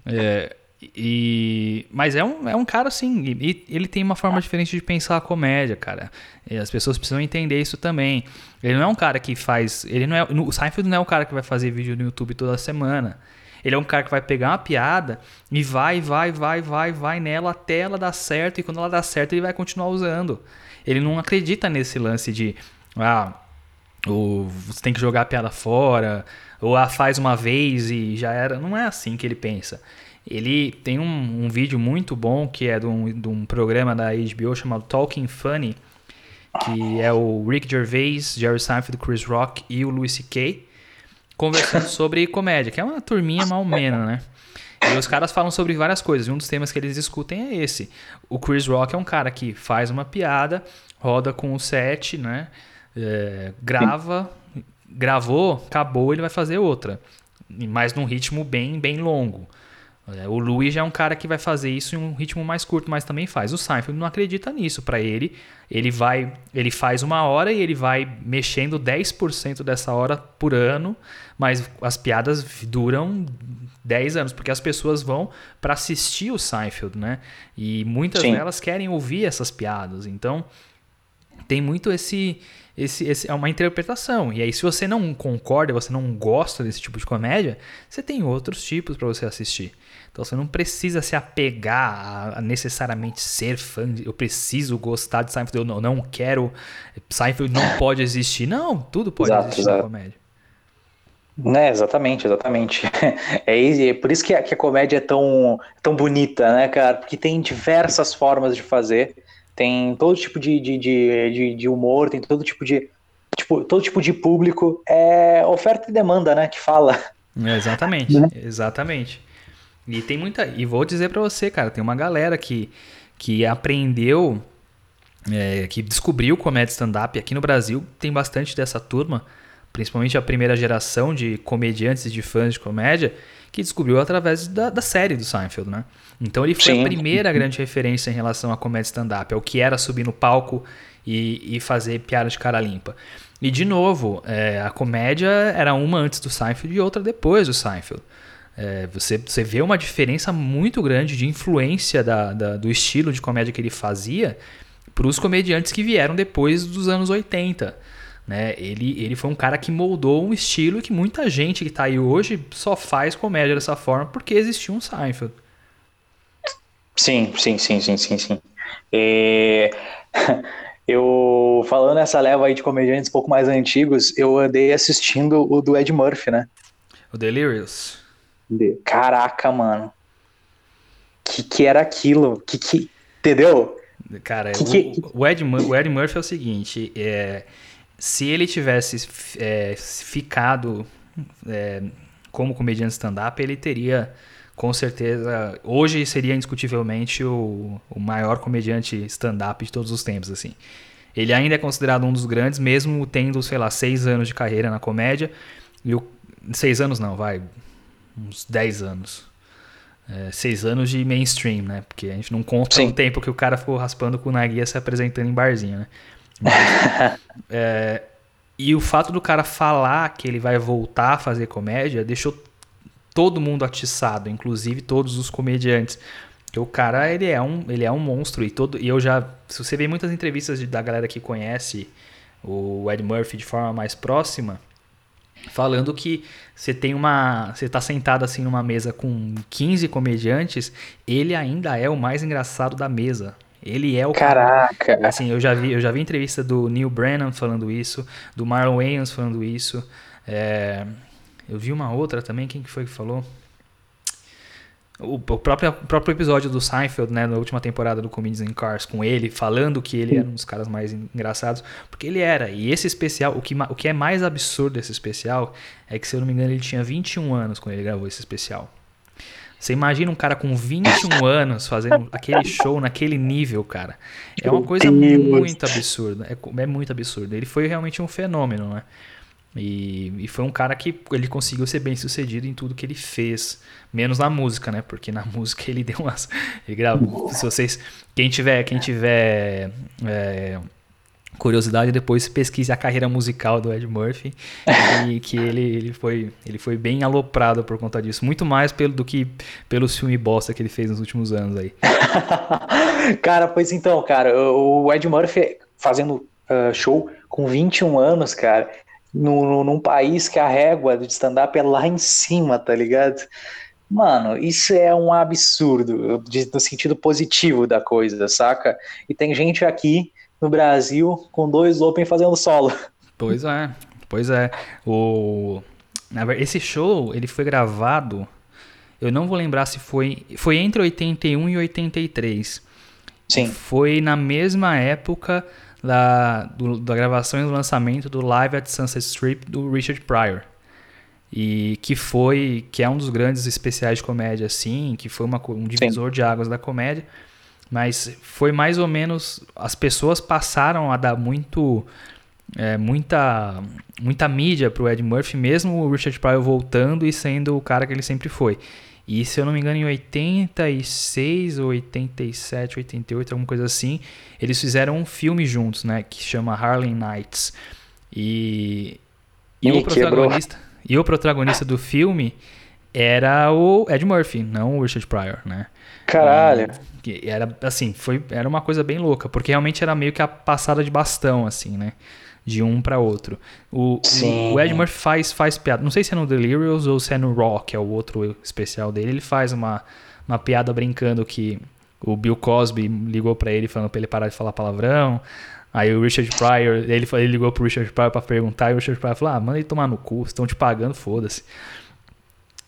É, e, mas é um, é um cara assim, e, ele tem uma forma diferente de pensar a comédia, cara. E as pessoas precisam entender isso também. Ele não é um cara que faz. Ele não é, o Seinfeld não é um cara que vai fazer vídeo no YouTube toda semana. Ele é um cara que vai pegar uma piada e vai, vai, vai, vai, vai nela até ela dar certo. E quando ela dá certo, ele vai continuar usando. Ele não acredita nesse lance de. Ah, ou você tem que jogar a piada fora, ou ah, faz uma vez e já era. Não é assim que ele pensa. Ele tem um, um vídeo muito bom que é de um, de um programa da HBO chamado Talking Funny, que é o Rick Gervais, Jerry Seinfeld, Chris Rock e o Louis C.K. conversando sobre comédia, que é uma turminha mal menos, né? E os caras falam sobre várias coisas. E um dos temas que eles discutem é esse. O Chris Rock é um cara que faz uma piada, roda com o set, né? É, grava, gravou, acabou, ele vai fazer outra. Mas num ritmo bem, bem longo. É, o Louis já é um cara que vai fazer isso em um ritmo mais curto, mas também faz. O Seinfeld não acredita nisso. Para ele, ele vai, ele faz uma hora e ele vai mexendo 10% dessa hora por ano, mas as piadas duram 10 anos, porque as pessoas vão para assistir o Seinfeld, né? E muitas Sim. delas querem ouvir essas piadas. Então, tem muito esse, esse, esse é uma interpretação. E aí, se você não concorda, você não gosta desse tipo de comédia, você tem outros tipos para você assistir. Então você não precisa se apegar a, necessariamente ser fã. De, eu preciso gostar de Seinfeld. Eu não, não quero. Seinfeld não pode existir. Não, tudo pode exato, existir exato. na comédia. Né, exatamente, exatamente. É, é por isso que a, que a comédia é tão, tão bonita, né, cara? Porque tem diversas formas de fazer, tem todo tipo de, de, de, de, humor, tem todo tipo de. Tipo, todo tipo de público. É oferta e demanda, né? Que fala. É, exatamente, né? exatamente. E tem muita. E vou dizer para você, cara, tem uma galera que, que aprendeu, é, que descobriu comédia stand-up aqui no Brasil, tem bastante dessa turma, principalmente a primeira geração de comediantes e de fãs de comédia, que descobriu através da, da série do Seinfeld, né? Então ele foi Sim. a primeira grande referência em relação à comédia stand-up, ao que era subir no palco e, e fazer piada de cara limpa. E de novo, é, a comédia era uma antes do Seinfeld e outra depois do Seinfeld. É, você, você vê uma diferença muito grande de influência da, da do estilo de comédia que ele fazia para os comediantes que vieram depois dos anos 80. Né? Ele, ele foi um cara que moldou um estilo que muita gente que está aí hoje só faz comédia dessa forma porque existia um Seinfeld. Sim, sim, sim, sim, sim, sim. É... Eu, falando nessa leva aí de comediantes um pouco mais antigos, eu andei assistindo o do Ed Murphy, né? O Delirious. Caraca, mano. Que que era aquilo? Que que. Entendeu? Cara, que, o, que... O, Ed, o Ed Murphy é o seguinte: é, se ele tivesse é, ficado é, como comediante stand-up, ele teria, com certeza, hoje seria indiscutivelmente o, o maior comediante stand-up de todos os tempos, assim. Ele ainda é considerado um dos grandes, mesmo tendo, sei lá, seis anos de carreira na comédia. E o, seis anos não, vai, uns 10 anos. É, seis anos de mainstream, né? Porque a gente não conta Sim. o tempo que o cara ficou raspando com o Naguia se apresentando em barzinho, né? Mas, é, e o fato do cara falar que ele vai voltar a fazer comédia deixou todo mundo atiçado, inclusive todos os comediantes. Porque o cara, ele é um, ele é um monstro. E, todo, e eu já. Se você vê muitas entrevistas de, da galera que conhece o Ed Murphy de forma mais próxima, falando que você tem uma, você tá sentado assim numa mesa com 15 comediantes, ele ainda é o mais engraçado da mesa. Ele é o Caraca. Cara, assim, eu já vi, eu já vi entrevista do Neil Brennan falando isso, do Marlon Wayans falando isso. É, eu vi uma outra também, quem que foi que falou? O, próprio, o próprio episódio do Seinfeld, né, na última temporada do Comedians in Cars, com ele falando que ele era um dos caras mais engraçados, porque ele era. E esse especial, o que, o que é mais absurdo desse especial é que, se eu não me engano, ele tinha 21 anos quando ele gravou esse especial. Você imagina um cara com 21 anos fazendo aquele show naquele nível, cara. É uma coisa muito absurda. É, é muito absurdo. Ele foi realmente um fenômeno, né? E, e, foi um cara que ele conseguiu ser bem sucedido em tudo que ele fez, menos na música, né? Porque na música ele deu umas, ele gravou. Se vocês, quem tiver, quem tiver é, curiosidade, depois pesquise a carreira musical do Ed Murphy e que ele, ele foi, ele foi bem aloprado por conta disso, muito mais pelo do que pelo filme bosta que ele fez nos últimos anos aí. cara, pois então, cara, o Ed Murphy fazendo uh, show com 21 anos, cara no, num país que a régua do stand-up é lá em cima, tá ligado? Mano, isso é um absurdo, de, no sentido positivo da coisa, saca? E tem gente aqui no Brasil com dois Open fazendo solo. Pois é, pois é. O... Esse show, ele foi gravado, eu não vou lembrar se foi... Foi entre 81 e 83. Sim. Foi na mesma época da, do, da gravação e do lançamento do Live at Sunset Strip do Richard Pryor. E que foi, que é um dos grandes especiais de comédia, assim, que foi uma, um divisor Sim. de águas da comédia. Mas foi mais ou menos. As pessoas passaram a dar muito. É, muita, muita mídia pro Ed Murphy, mesmo o Richard Pryor voltando e sendo o cara que ele sempre foi. E se eu não me engano, em 86 ou 87, 88, alguma coisa assim, eles fizeram um filme juntos, né? Que chama Harlem Nights. E, e, o protagonista, e o protagonista do filme era o Ed Murphy, não o Richard Pryor, né? Caralho. E, era assim, foi era uma coisa bem louca, porque realmente era meio que a passada de bastão assim, né? De um para outro. O, o, o, Ed Murphy faz faz piada, não sei se é no Delirious ou se é no Rock, é o outro especial dele, ele faz uma uma piada brincando que o Bill Cosby ligou para ele falando para ele parar de falar palavrão. Aí o Richard Pryor, ele, ele ligou pro Richard Pryor para perguntar e o Richard Pryor falou: "Ah, manda ele tomar no cu, estão te pagando, foda-se".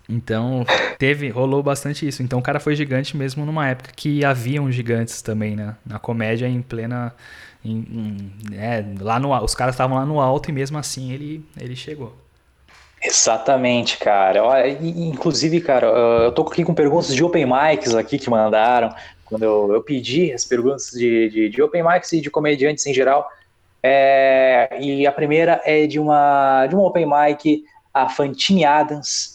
Então, teve, rolou bastante isso. Então, o cara foi gigante mesmo numa época que haviam gigantes também, né? Na comédia em plena em, é, lá no os caras estavam lá no alto e mesmo assim ele ele chegou. Exatamente, cara. Olha, inclusive, cara, eu tô aqui com perguntas de open mics aqui que mandaram. Quando eu, eu pedi as perguntas de, de, de open mics e de comediantes em geral. É, e a primeira é de uma, de uma open mic, a Fantine Adams.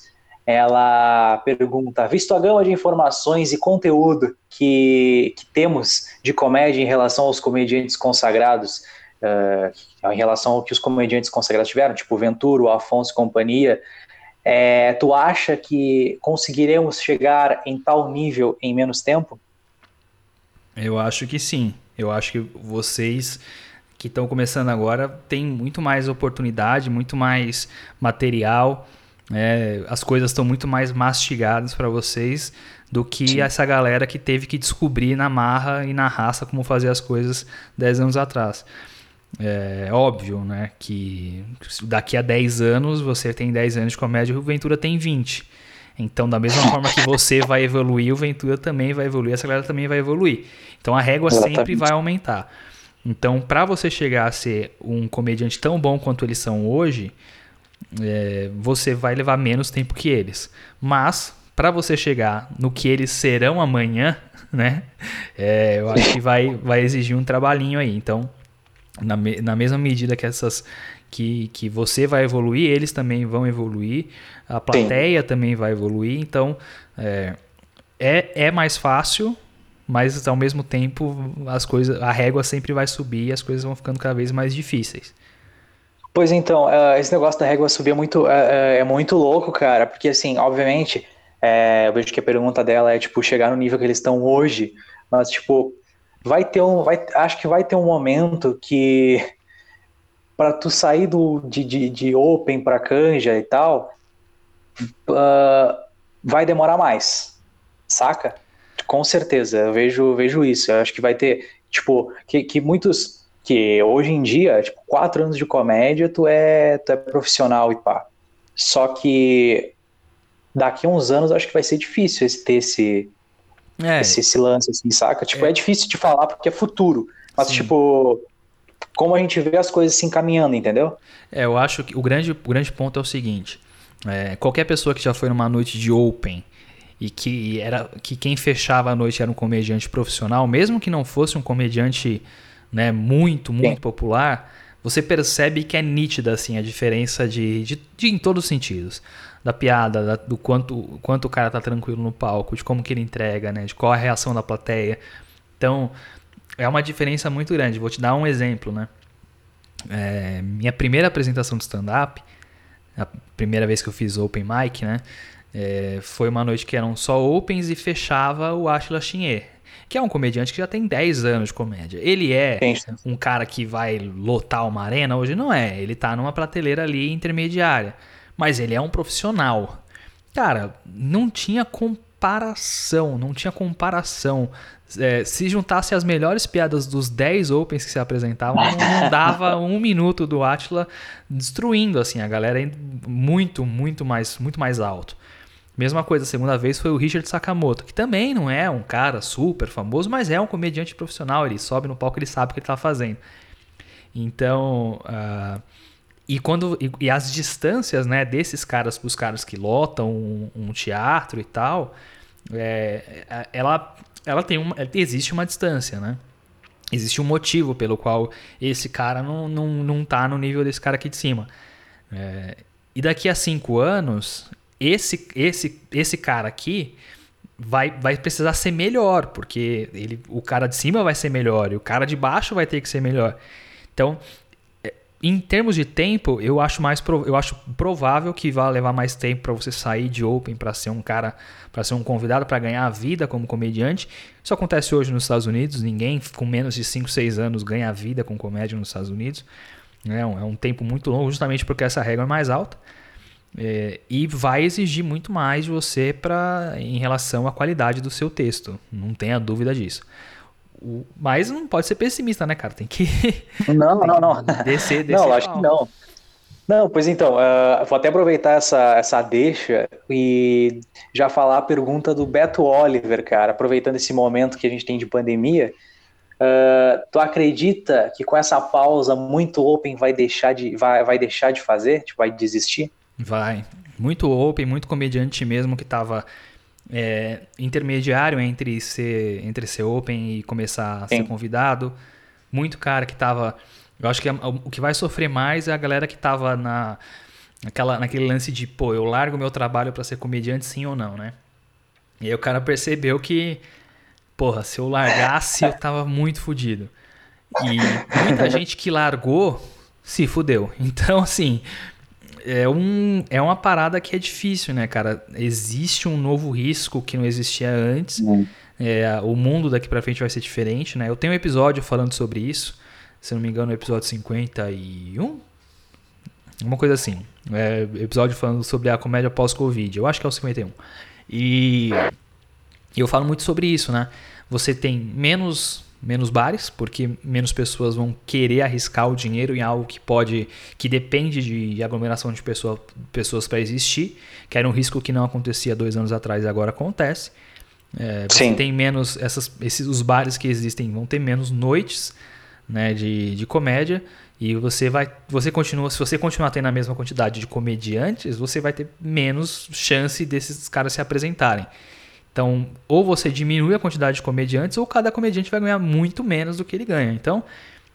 Ela pergunta: visto a gama de informações e conteúdo que, que temos de comédia em relação aos comediantes consagrados, uh, em relação ao que os comediantes consagrados tiveram, tipo Venturo, Afonso e companhia, é, tu acha que conseguiremos chegar em tal nível em menos tempo? Eu acho que sim. Eu acho que vocês que estão começando agora têm muito mais oportunidade, muito mais material. É, as coisas estão muito mais mastigadas para vocês do que Sim. essa galera que teve que descobrir na marra e na raça como fazer as coisas 10 anos atrás. É óbvio, né, que daqui a 10 anos você tem 10 anos de comédia e o Ventura tem 20. Então, da mesma forma que você vai evoluir, o Ventura também vai evoluir, essa galera também vai evoluir. Então, a régua sempre vai aumentar. Então, para você chegar a ser um comediante tão bom quanto eles são hoje, é, você vai levar menos tempo que eles. Mas, para você chegar no que eles serão amanhã, né, é, eu acho que vai, vai exigir um trabalhinho aí. Então, na, me, na mesma medida que essas que, que você vai evoluir, eles também vão evoluir, a plateia Sim. também vai evoluir, então é, é, é mais fácil, mas ao mesmo tempo as coisas, a régua sempre vai subir e as coisas vão ficando cada vez mais difíceis. Pois então, uh, esse negócio da régua subir é muito, uh, é muito louco, cara, porque assim, obviamente, é, eu vejo que a pergunta dela é tipo chegar no nível que eles estão hoje, mas tipo vai ter um, vai, acho que vai ter um momento que para tu sair do, de, de, de open para canja e tal, uh, vai demorar mais, saca? Com certeza, eu vejo, vejo isso. Eu acho que vai ter, tipo, que, que muitos, que hoje em dia, tipo, quatro anos de comédia, tu é, tu é profissional e pá. Só que daqui a uns anos acho que vai ser difícil esse, ter esse, é. Esse, esse, lance, assim, saca? Tipo, é. é. difícil de falar porque é futuro. Mas, Sim. tipo, como a gente vê as coisas se encaminhando, entendeu? É, eu acho que o grande, o grande ponto é o seguinte: é, qualquer pessoa que já foi numa noite de open e que era que quem fechava a noite era um comediante profissional, mesmo que não fosse um comediante né, muito, muito Sim. popular, você percebe que é nítida assim, a diferença de, de, de em todos os sentidos da piada, da, do quanto, quanto o cara tá tranquilo no palco, de como que ele entrega, né? De qual a reação da plateia. Então, é uma diferença muito grande. Vou te dar um exemplo, né? É, minha primeira apresentação de stand-up, a primeira vez que eu fiz open mic, né? É, foi uma noite que eram só opens e fechava o Ashla Chinier, que é um comediante que já tem 10 anos de comédia. Ele é um cara que vai lotar uma arena? Hoje não é. Ele tá numa prateleira ali intermediária mas ele é um profissional. Cara, não tinha comparação, não tinha comparação. É, se juntasse as melhores piadas dos 10 Opens que se apresentavam, não dava um minuto do Atila destruindo assim a galera muito, muito mais, muito mais alto. Mesma coisa, a segunda vez foi o Richard Sakamoto, que também não é um cara super famoso, mas é um comediante profissional. Ele sobe no palco, ele sabe o que ele está fazendo. Então, uh, e quando e, e, as distâncias, né, desses caras para os caras que lotam um, um teatro e tal, é, ela ela tem uma existe uma distância, né? Existe um motivo pelo qual esse cara não, não, não tá no nível desse cara aqui de cima. É, e daqui a cinco anos, esse, esse, esse cara aqui vai, vai precisar ser melhor, porque ele, o cara de cima vai ser melhor e o cara de baixo vai ter que ser melhor. Então, em termos de tempo, eu acho mais eu acho provável que vá levar mais tempo para você sair de Open para ser um cara, para ser um convidado, para ganhar a vida como comediante. Isso acontece hoje nos Estados Unidos. Ninguém com menos de 5, 6 anos ganha a vida com comédia nos Estados Unidos. É um, é um tempo muito longo, justamente porque essa regra é mais alta. É, e vai exigir muito mais de você para em relação à qualidade do seu texto. Não tenha dúvida disso. O, mas não pode ser pessimista, né, cara? Tem que. Não, tem não, não. Descer, descer. Não, acho que não. Não, pois então, uh, vou até aproveitar essa, essa deixa e já falar a pergunta do Beto Oliver, cara, aproveitando esse momento que a gente tem de pandemia. Uh, tu acredita que com essa pausa muito open vai deixar de, vai, vai deixar de fazer? Tipo, vai desistir? Vai. Muito open, muito comediante mesmo que tava é, intermediário entre ser, entre ser open e começar a Sim. ser convidado. Muito cara que tava. Eu acho que o que vai sofrer mais é a galera que tava na, naquela, naquele lance de, pô, eu largo meu trabalho para ser comediante, sim ou não, né? E aí o cara percebeu que, porra, se eu largasse, eu tava muito fodido. E muita gente que largou se fudeu. Então, assim, é, um, é uma parada que é difícil, né, cara? Existe um novo risco que não existia antes. É, o mundo daqui para frente vai ser diferente, né? Eu tenho um episódio falando sobre isso. Se não me engano, o episódio 51? Uma coisa assim. É, episódio falando sobre a comédia pós-Covid. Eu acho que é o 51. E eu falo muito sobre isso, né? Você tem menos menos bares, porque menos pessoas vão querer arriscar o dinheiro em algo que pode, que depende de aglomeração de pessoa, pessoas para existir, que era um risco que não acontecia dois anos atrás e agora acontece. É, Sim. tem menos essas, esses, os bares que existem vão ter menos noites, né, de, de comédia e você vai, você continua, se você continuar tendo a mesma quantidade de comediantes, você vai ter menos chance desses caras se apresentarem. Então, ou você diminui a quantidade de comediantes, ou cada comediante vai ganhar muito menos do que ele ganha. Então,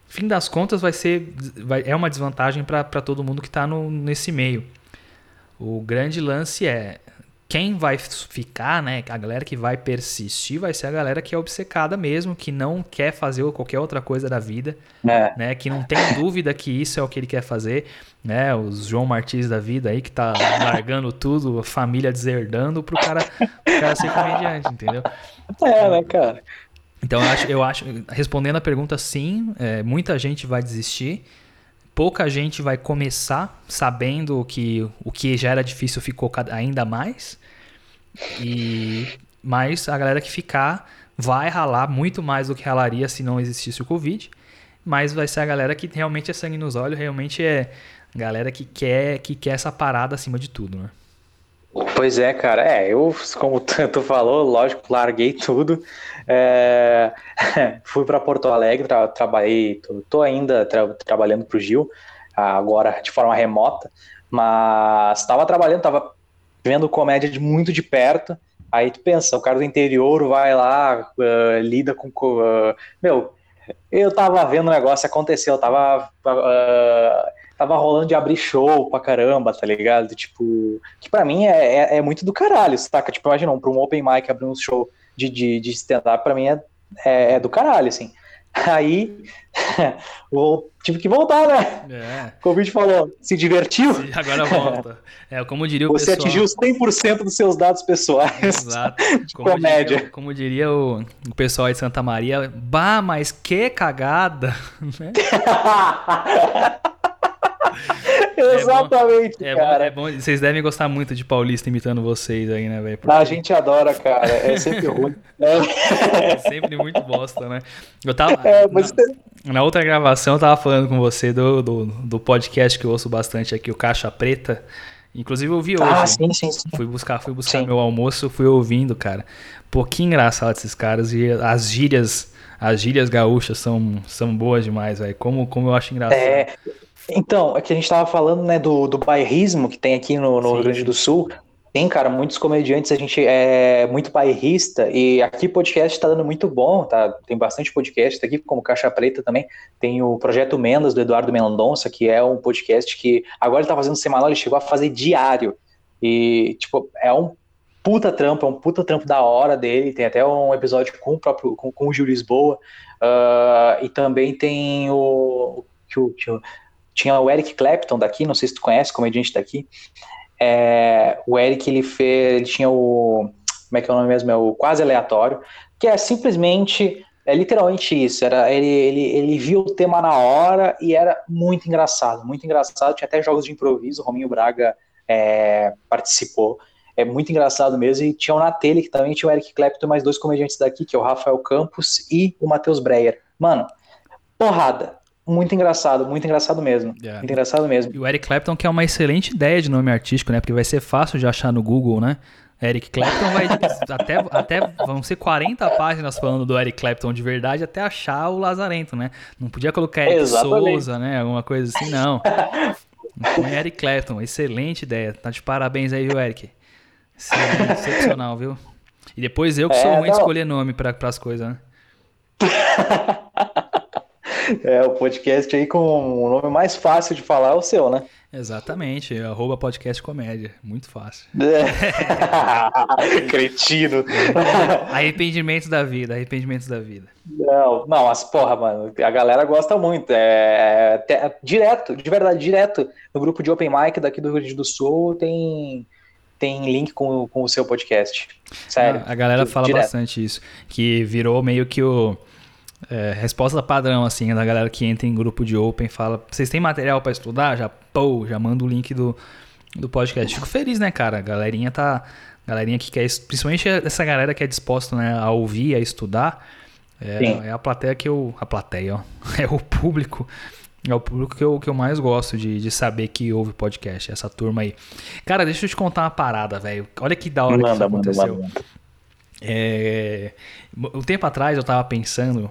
fim das contas, vai ser vai, é uma desvantagem para todo mundo que está nesse meio. O grande lance é quem vai ficar, né? A galera que vai persistir vai ser a galera que é obcecada mesmo, que não quer fazer qualquer outra coisa da vida, é. né? Que não tem dúvida que isso é o que ele quer fazer, né? Os João Martins da vida aí que tá largando tudo, a família deserdando pro cara, pro cara ser comediante, entendeu? É, né, cara? Então eu acho, eu acho respondendo a pergunta, sim, é, muita gente vai desistir. Pouca gente vai começar sabendo que o que já era difícil ficou ainda mais. E mas a galera que ficar vai ralar muito mais do que ralaria se não existisse o Covid. Mas vai ser a galera que realmente é sangue nos olhos, realmente é galera que quer que quer essa parada acima de tudo, né? Pois é, cara. É, eu, como tu falou, lógico, larguei tudo. É, fui para Porto Alegre, tra trabalhei, tô, tô ainda tra trabalhando para o Gil, agora de forma remota, mas estava trabalhando, estava vendo comédia de muito de perto. Aí tu pensa, o cara do interior vai lá, uh, lida com. Uh, meu, eu tava vendo o negócio acontecer, eu tava. Uh, tava rolando de abrir show pra caramba, tá ligado? Tipo, que pra mim é, é, é muito do caralho, saca? Tipo, imagina, pra um open mic abrir um show de, de, de stand-up, pra mim é, é, é, do caralho, assim. Aí, vou, tive que voltar, né? É. O falou, se divertiu? Sim, agora volta. É, como diria o Você pessoal... atingiu 100% dos seus dados pessoais. Exato. Como comédia. Diria, como diria o, o pessoal de Santa Maria, bah, mas que cagada, né? Exatamente, é bom, cara. É bom, é bom, vocês devem gostar muito de Paulista imitando vocês aí, né, velho? Porque... A gente adora, cara. É sempre ruim. É. é sempre muito bosta, né? Eu tava. É, mas... na, na, outra gravação, eu tava falando com você do, do, do, podcast que eu ouço bastante aqui, o Caixa Preta. Inclusive eu ouvi hoje. Ah, sim, sim, sim. Fui buscar, fui buscar sim. meu almoço, fui ouvindo, cara. Pô, que engraçado esses caras. E as gírias, as gírias gaúchas são, são boas demais, velho. Como, como eu acho engraçado. É. Então, é que a gente estava falando, né, do, do bairrismo que tem aqui no, no Rio Grande do Sul. Tem, cara, muitos comediantes, a gente é muito bairrista, e aqui podcast está dando muito bom, tá? Tem bastante podcast aqui, como Caixa Preta também. Tem o Projeto Mendas, do Eduardo Mendonça, que é um podcast que agora ele tá fazendo semanal, ele chegou a fazer diário. E, tipo, é um puta trampo, é um puta trampo da hora dele. Tem até um episódio com o próprio, com, com o Gil Lisboa. Uh, e também tem o, o, o tinha o Eric Clapton daqui, não sei se tu conhece, comediante daqui. É, o Eric, ele fez, ele tinha o, como é que é o nome mesmo? É o quase aleatório, que é simplesmente, é literalmente isso, era, ele, ele, ele viu o tema na hora e era muito engraçado, muito engraçado, tinha até jogos de improviso, o Rominho Braga é, participou, é muito engraçado mesmo, e tinha o Natelli, que também tinha o Eric Clapton, mais dois comediantes daqui, que é o Rafael Campos e o Matheus Breyer. Mano, porrada, muito engraçado, muito engraçado mesmo. Yeah. Muito engraçado mesmo. E o Eric Clapton, que é uma excelente ideia de nome artístico, né? Porque vai ser fácil de achar no Google, né? Eric Clapton vai até, até vão ser 40 páginas falando do Eric Clapton de verdade até achar o Lazarento, né? Não podia colocar Eric Exatamente. Souza, né? Alguma coisa assim, não. Põe Eric Clapton, excelente ideia. Tá de parabéns aí, viu, Eric? Excepcional, viu? E depois eu que sou é, ruim de escolher nome para as coisas, né? É, o podcast aí com o nome mais fácil de falar é o seu, né? Exatamente, arroba podcast comédia. Muito fácil. É. Cretino. Arrependimentos da vida, arrependimentos da vida. Não, não, mas porra, mano, a galera gosta muito. É, é, é, direto, de verdade, direto. No grupo de Open Mic daqui do Rio Grande do Sul tem tem link com, com o seu podcast. Sério. A, a galera fala direto. bastante isso. Que virou meio que o é, resposta padrão, assim, da galera que entra em grupo de Open fala: vocês têm material para estudar? Já, pô, já manda o link do, do podcast. Fico feliz, né, cara? A galerinha tá. Galerinha que quer, principalmente essa galera que é disposta né, a ouvir, a estudar, é, é, a plateia que eu. A plateia, ó. É o público. É o público que eu, que eu mais gosto de, de saber que ouve podcast, essa turma aí. Cara, deixa eu te contar uma parada, velho. Olha que da hora manda, que isso aconteceu. Manda, manda. É, um tempo atrás eu tava pensando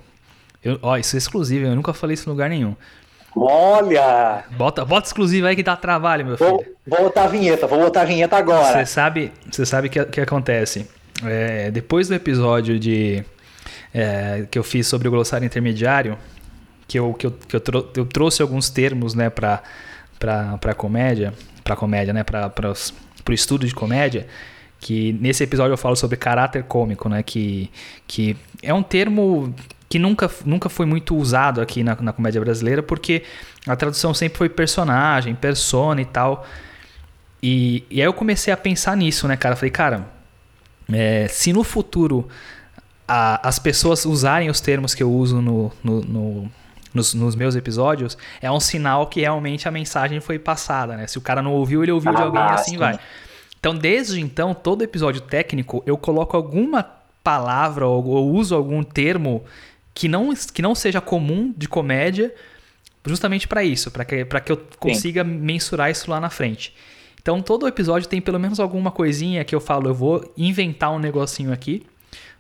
eu, ó, isso é exclusivo, eu nunca falei isso em lugar nenhum. Olha! Bota, bota exclusivo aí que dá trabalho, meu vou, filho. Vou botar a vinheta, vou botar a vinheta agora. Você sabe o você sabe que, que acontece? É, depois do episódio de é, que eu fiz sobre o glossário intermediário, que eu, que eu, que eu, trou eu trouxe alguns termos né, para para comédia, para comédia, né, para o estudo de comédia, que nesse episódio eu falo sobre caráter cômico, né, que, que é um termo que nunca, nunca foi muito usado aqui na, na comédia brasileira, porque a tradução sempre foi personagem, persona e tal. E, e aí eu comecei a pensar nisso, né, cara? Falei, cara, é, se no futuro a, as pessoas usarem os termos que eu uso no, no, no nos, nos, meus episódios, é um sinal que realmente a mensagem foi passada, né? Se o cara não ouviu, ele ouviu ah, de alguém e assim vai. Então, desde então, todo episódio técnico, eu coloco alguma palavra ou, ou uso algum termo que não, que não seja comum de comédia, justamente para isso, para que, que eu consiga Sim. mensurar isso lá na frente. Então todo episódio tem pelo menos alguma coisinha que eu falo, eu vou inventar um negocinho aqui,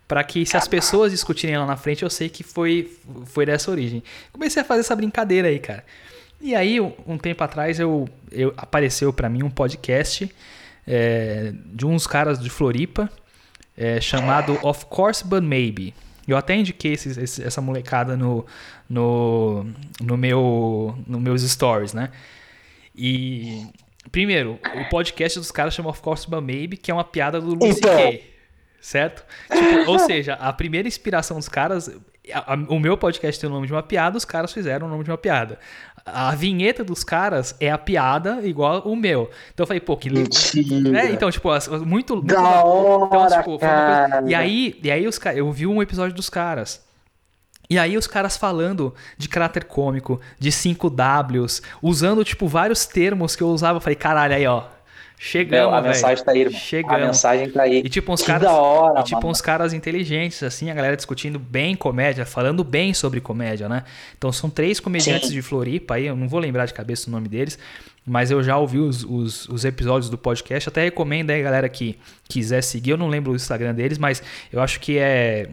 para que se as pessoas discutirem lá na frente, eu sei que foi, foi dessa origem. Comecei a fazer essa brincadeira aí, cara. E aí, um tempo atrás, eu, eu apareceu para mim um podcast é, de uns caras de Floripa, é, chamado Of Course But Maybe. Eu até indiquei esse, esse, essa molecada no, no, no, meu, no meus stories, né? E, primeiro, o podcast dos caras chama Of Course But Maybe, que é uma piada do Lucy então... Kay, certo? Tipo, ou seja, a primeira inspiração dos caras... A, a, o meu podcast tem o nome de uma piada, os caras fizeram o nome de uma piada a vinheta dos caras é a piada igual o meu. Então eu falei, pô, que Mentira. É, então, tipo, muito. muito da hora, então, tipo, coisa... E aí, e aí os. Eu vi um episódio dos caras. E aí os caras falando de caráter cômico, de 5 Ws, usando, tipo, vários termos que eu usava. Eu falei, caralho, aí, ó. Chegamos, A mensagem tá aí, irmão. Chegamos. A mensagem tá aí. E tipo, uns que caras. Da hora, e, tipo, uns caras inteligentes, assim, a galera discutindo bem comédia, falando bem sobre comédia, né? Então são três comediantes Sim. de Floripa aí, eu não vou lembrar de cabeça o nome deles, mas eu já ouvi os, os, os, episódios do podcast. Até recomendo aí, galera, que quiser seguir. Eu não lembro o Instagram deles, mas eu acho que é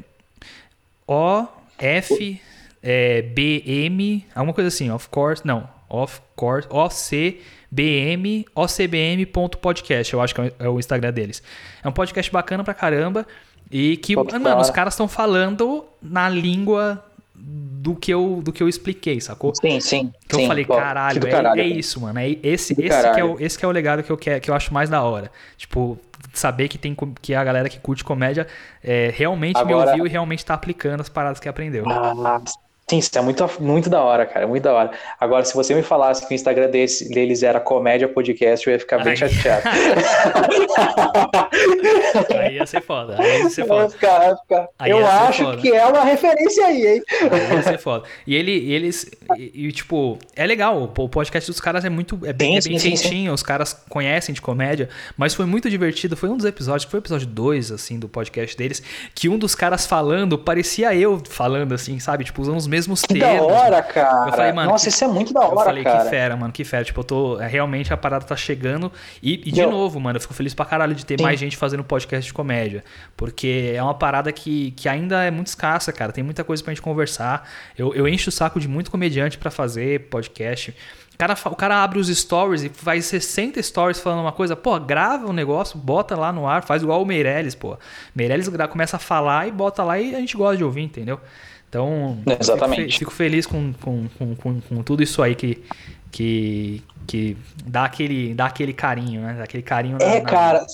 O F é, B M, alguma coisa assim, of course, não, of course, O C BM, ocbm.podcast, eu acho que é o Instagram deles. É um podcast bacana pra caramba e que, mano, os caras estão falando na língua do que eu do que eu expliquei, sacou? Sim, sim. Então sim. eu falei, caralho, é, caralho, é, isso, mano. É esse, esse, que é o, esse que é o legado que eu, quero, que eu acho mais da hora. Tipo, saber que tem que a galera que curte comédia é, realmente Agora... me ouviu e realmente tá aplicando as paradas que aprendeu. Ah, Sim, isso é muito, muito da hora, cara, muito da hora. Agora, se você me falasse que o Instagram desse, deles era comédia podcast, eu ia ficar bem Ai. chateado. aí ia ser foda, aí ia ser foda. Eu, ficar, ficar. eu acho foda. que é uma referência aí, hein? Aí ia ser foda. E ele, eles, e, e, tipo, é legal, o podcast dos caras é muito, é bem, sim, é bem sim, quentinho, sim. os caras conhecem de comédia, mas foi muito divertido, foi um dos episódios, foi o episódio 2, assim, do podcast deles, que um dos caras falando, parecia eu falando, assim, sabe? Tipo, usando os mesmos mesmos que termos. da hora, cara. Eu falei, mano, Nossa, que... isso é muito da hora, cara. Eu falei, cara. que fera, mano, que fera. Tipo, eu tô. Realmente a parada tá chegando. E, e de novo, mano, eu fico feliz pra caralho de ter Sim. mais gente fazendo podcast de comédia. Porque é uma parada que, que ainda é muito escassa, cara. Tem muita coisa pra gente conversar. Eu, eu encho o saco de muito comediante para fazer podcast. O cara, o cara abre os stories e faz 60 stories falando uma coisa, pô, grava o um negócio, bota lá no ar, faz igual o Meirelles, pô. Meirelles começa a falar e bota lá e a gente gosta de ouvir, entendeu? Então, Exatamente. Fico, fico feliz com, com, com, com, tudo isso aí que, que, que dá, aquele, dá aquele carinho, né? Dá aquele carinho É, na... cara.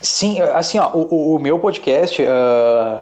Sim, assim, ó, o, o meu podcast, uh,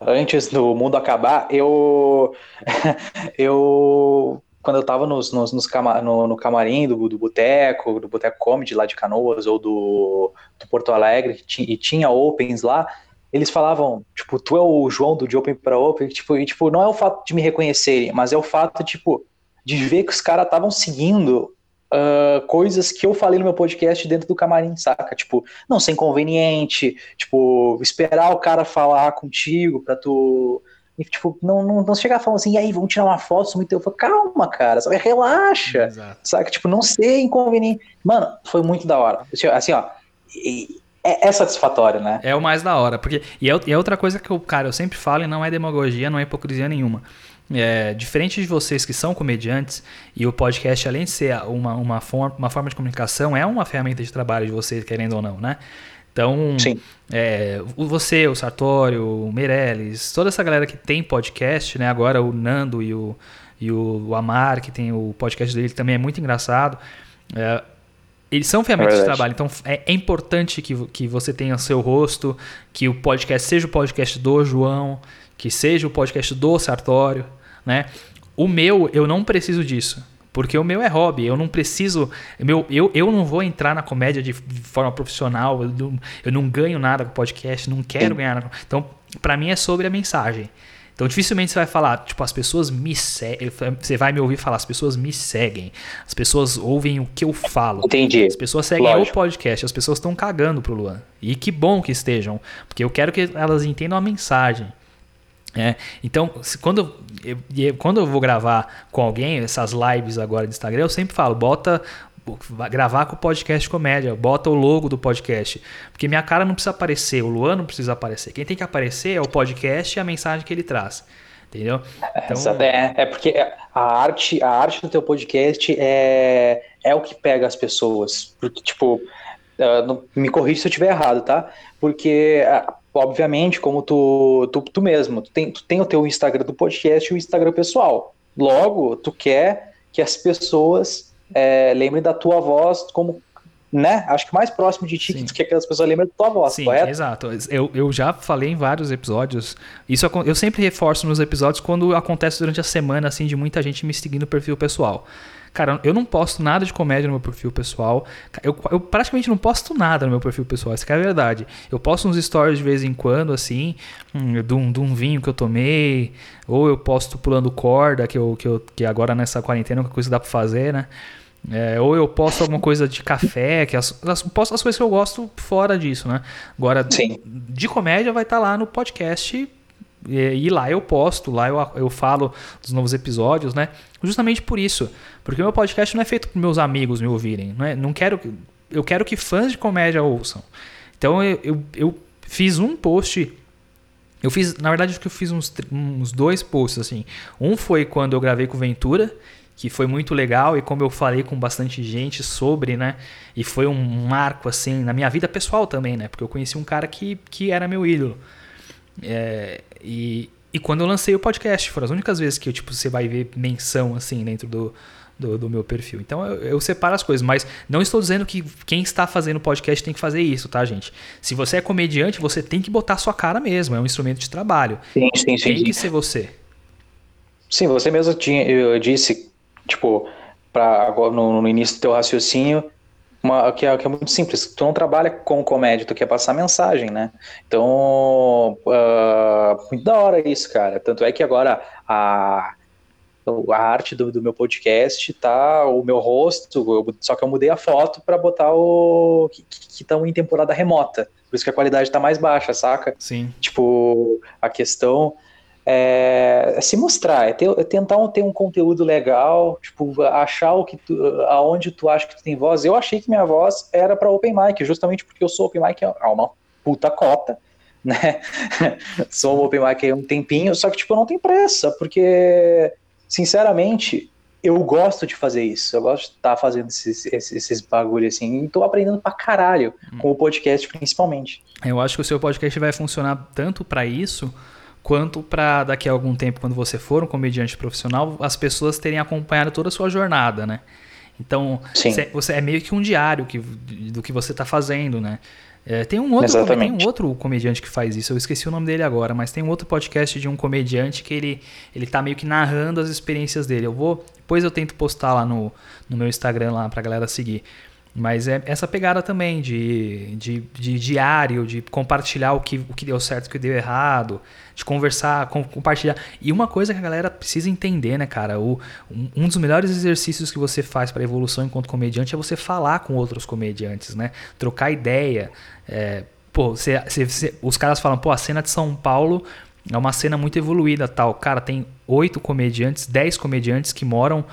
antes do mundo acabar, eu. eu. Quando eu tava nos, nos, nos cama, no, no, camarim do, do Boteco, do Boteco Comedy lá de Canoas, ou do, do Porto Alegre, e tinha opens lá, eles falavam, tipo, tu é o João do de Open para Open, tipo, e, tipo, não é o fato de me reconhecerem, mas é o fato, tipo, de ver que os caras estavam seguindo uh, coisas que eu falei no meu podcast dentro do camarim, saca? Tipo, não ser inconveniente, tipo, esperar o cara falar contigo pra tu. E, tipo, não, não, não chegar falando assim, e aí, vamos tirar uma foto, muito eu falo, calma, cara, sabe? relaxa, Exato. saca? Tipo, não ser inconveniente. Mano, foi muito da hora. Assim, ó, e, é, é, satisfatório, né? É o mais da hora. Porque, e, é, e é outra coisa que eu, cara, eu sempre falo e não é demagogia, não é hipocrisia nenhuma. É, diferente de vocês que são comediantes, e o podcast, além de ser uma, uma, forma, uma forma de comunicação, é uma ferramenta de trabalho de vocês, querendo ou não, né? Então, é, você, o Sartório, o Meirelles, toda essa galera que tem podcast, né? Agora o Nando e o, e o Amar, que tem o podcast dele, também é muito engraçado. É, eles são ferramentas é de trabalho, então é, é, importante que, que você tenha seu rosto, que o podcast seja o podcast do João, que seja o podcast do Sartório, né? O meu, eu não preciso disso. Porque o meu é hobby, eu não preciso. Meu, eu, eu não vou entrar na comédia de, de forma profissional, eu não, eu não ganho nada com podcast, não quero ganhar nada. Então, para mim é sobre a mensagem. Então dificilmente você vai falar, tipo, as pessoas me seguem. Você vai me ouvir falar, as pessoas me seguem. As pessoas ouvem o que eu falo. Entendi. As pessoas seguem Lógico. o podcast, as pessoas estão cagando pro Luan. E que bom que estejam, porque eu quero que elas entendam a mensagem. É, então, se, quando, eu, quando eu vou gravar com alguém, essas lives agora de Instagram, eu sempre falo, bota gravar com o podcast comédia, bota o logo do podcast. Porque minha cara não precisa aparecer, o Luan não precisa aparecer. Quem tem que aparecer é o podcast e a mensagem que ele traz. Entendeu? Então... É, é porque a arte, a arte do teu podcast é, é o que pega as pessoas. Porque, tipo, não, me corrija se eu estiver errado, tá? Porque, uh, obviamente, como tu, tu, tu mesmo, tu tem, tu tem o teu Instagram do podcast e o Instagram pessoal. Logo, tu quer que as pessoas é, lembrem da tua voz como né? Acho que mais próximo de ti Sim. que aquelas pessoas lembram da tua voz, Sim, correto? Exato. Eu, eu já falei em vários episódios. Isso eu sempre reforço nos episódios quando acontece durante a semana, assim, de muita gente me seguindo no perfil pessoal. Cara, eu não posto nada de comédia no meu perfil pessoal. Eu, eu praticamente não posto nada no meu perfil pessoal, essa é a verdade. Eu posto uns stories de vez em quando, assim, hum, de, um, de um vinho que eu tomei, ou eu posto pulando corda, que, eu, que, eu, que agora nessa quarentena é uma coisa que dá pra fazer, né? É, ou eu posto alguma coisa de café, que as, as, posto as coisas que eu gosto fora disso, né? Agora, Sim. de comédia vai estar tá lá no podcast e, e, lá eu posto, lá eu, eu falo dos novos episódios, né? Justamente por isso. Porque meu podcast não é feito para meus amigos me ouvirem. Não, é, não quero. Eu quero que fãs de comédia ouçam. Então eu, eu, eu fiz um post. Eu fiz, na verdade, acho que eu fiz uns, uns dois posts assim. Um foi quando eu gravei com o Ventura que foi muito legal e como eu falei com bastante gente sobre, né? E foi um marco assim na minha vida pessoal também, né? Porque eu conheci um cara que, que era meu ídolo. É, e, e quando eu lancei o podcast, foram as únicas vezes que eu, tipo, você vai ver menção assim dentro do, do, do meu perfil. Então eu, eu, separo as coisas, mas não estou dizendo que quem está fazendo podcast tem que fazer isso, tá, gente? Se você é comediante, você tem que botar sua cara mesmo, é um instrumento de trabalho. Sim, sim, sim. Tem que ser você. Sim, você mesmo tinha, eu disse, tipo, para no, no início do teu raciocínio, uma, que, é, que é muito simples. Tu não trabalha com comédia, tu quer passar mensagem, né? Então, uh, muito da hora isso, cara. Tanto é que agora a, a arte do, do meu podcast tá o meu rosto, eu, só que eu mudei a foto para botar o que estão em temporada remota. Por isso que a qualidade tá mais baixa, saca? Sim. Tipo, a questão é, é, se mostrar, é, ter, é, tentar ter um conteúdo legal, tipo, achar o que tu, aonde tu acha que tu tem voz. Eu achei que minha voz era para open mic, justamente porque eu sou open mic há uma puta cota, né? sou open mic há um tempinho, só que tipo, eu não tenho pressa, porque sinceramente, eu gosto de fazer isso, eu gosto de estar tá fazendo esses, esses, esses bagulho assim, e tô aprendendo pra caralho hum. com o podcast principalmente. Eu acho que o seu podcast vai funcionar tanto para isso quanto para daqui a algum tempo, quando você for um comediante profissional, as pessoas terem acompanhado toda a sua jornada, né? Então, você, você é meio que um diário que, do que você está fazendo, né? É, tem, um outro, tem um outro comediante que faz isso, eu esqueci o nome dele agora, mas tem um outro podcast de um comediante que ele, ele tá meio que narrando as experiências dele. Eu vou. Depois eu tento postar lá no, no meu Instagram lá pra galera seguir. Mas é essa pegada também de, de, de, diário, de compartilhar o que, o que deu certo o que deu errado, de conversar, com, compartilhar. E uma coisa que a galera precisa entender, né, cara? O, um dos melhores exercícios que você faz para evolução enquanto comediante é você falar com outros comediantes, né? Trocar ideia. É, pô, você, você, os caras falam, pô, a cena de São Paulo é uma cena muito evoluída tal. Cara, tem oito comediantes, dez comediantes que moram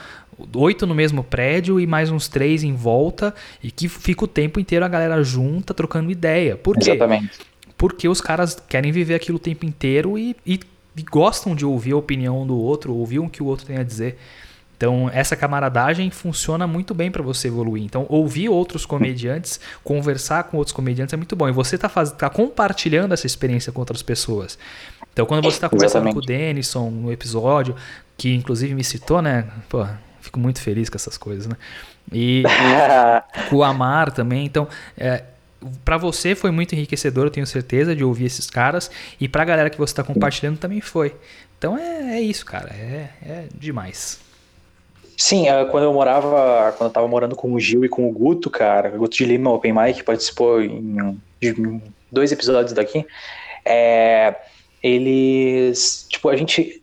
oito no mesmo prédio e mais uns três em volta e que fica o tempo inteiro a galera junta trocando ideia. Por quê? Exatamente. Porque os caras querem viver aquilo o tempo inteiro e, e, e gostam de ouvir a opinião do outro, ouvir o que o outro tem a dizer. Então, essa camaradagem funciona muito bem para você evoluir. Então, ouvir outros comediantes, conversar com outros comediantes é muito bom. E você está tá compartilhando essa experiência com outras pessoas. Então, quando você está conversando Exatamente. com o Denison no episódio, que inclusive me citou, né? Pô, Fico muito feliz com essas coisas, né? E com o Amar também. Então, é, para você foi muito enriquecedor, eu tenho certeza, de ouvir esses caras. E pra galera que você está compartilhando também foi. Então é, é isso, cara. É, é demais. Sim, é, quando eu morava, quando eu tava morando com o Gil e com o Guto, cara, o Guto de Lima, Open Mic, participou em, em dois episódios daqui. É, eles, tipo, a gente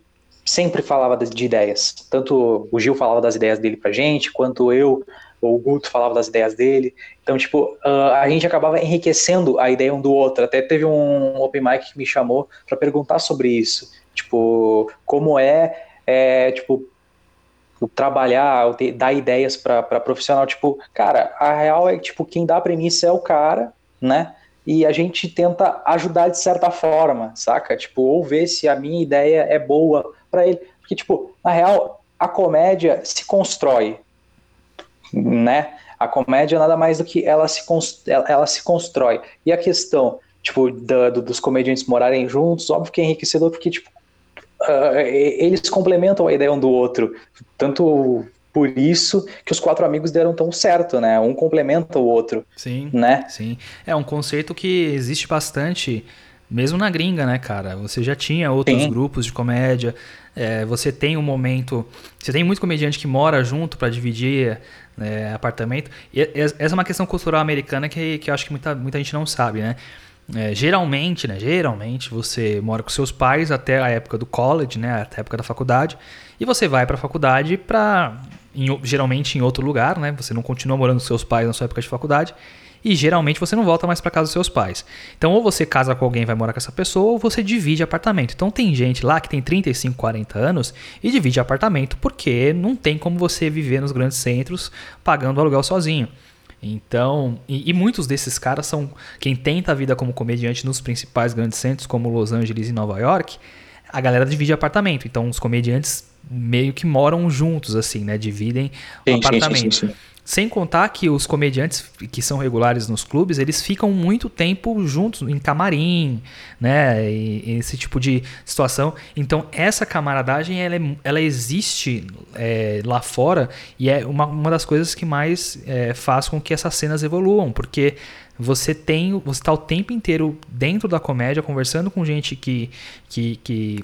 sempre falava de ideias. Tanto o Gil falava das ideias dele pra gente, quanto eu ou o Guto falava das ideias dele. Então, tipo, uh, a gente acabava enriquecendo a ideia um do outro. Até teve um open mic que me chamou para perguntar sobre isso. Tipo, como é, é tipo, trabalhar, dar ideias para profissional. Tipo, cara, a real é que, tipo, quem dá a premissa é o cara, né? E a gente tenta ajudar de certa forma, saca? Tipo, ou ver se a minha ideia é boa para ele. Porque, tipo, na real, a comédia se constrói, né? A comédia nada mais do que ela se, ela se constrói. E a questão, tipo, da, do, dos comediantes morarem juntos, óbvio que é enriquecedor, porque, tipo, uh, eles complementam a ideia um do outro. Tanto por isso que os quatro amigos deram tão certo, né? Um complementa o outro. Sim. Né? Sim. É um conceito que existe bastante mesmo na gringa, né, cara? Você já tinha outros Sim. grupos de comédia. É, você tem um momento. Você tem muito comediante que mora junto para dividir é, apartamento. E essa é uma questão cultural americana que, que eu acho que muita, muita gente não sabe, né? É, geralmente, né? Geralmente você mora com seus pais até a época do college, né? Até a época da faculdade. E você vai para a faculdade para geralmente em outro lugar, né? Você não continua morando com seus pais na sua época de faculdade e geralmente você não volta mais para casa dos seus pais. Então, ou você casa com alguém e vai morar com essa pessoa, ou você divide apartamento. Então, tem gente lá que tem 35, 40 anos e divide apartamento porque não tem como você viver nos grandes centros pagando aluguel sozinho. Então, e, e, muitos desses caras são quem tenta a vida como comediante nos principais grandes centros, como Los Angeles e Nova York. A galera divide apartamento. Então, os comediantes meio que moram juntos, assim, né? Dividem o apartamento. Sim, sim, sim, sem contar que os comediantes que são regulares nos clubes, eles ficam muito tempo juntos em camarim, né? E, esse tipo de situação. Então, essa camaradagem, ela, é, ela existe é, lá fora e é uma, uma das coisas que mais é, faz com que essas cenas evoluam, porque você tem você está o tempo inteiro dentro da comédia conversando com gente que, que, que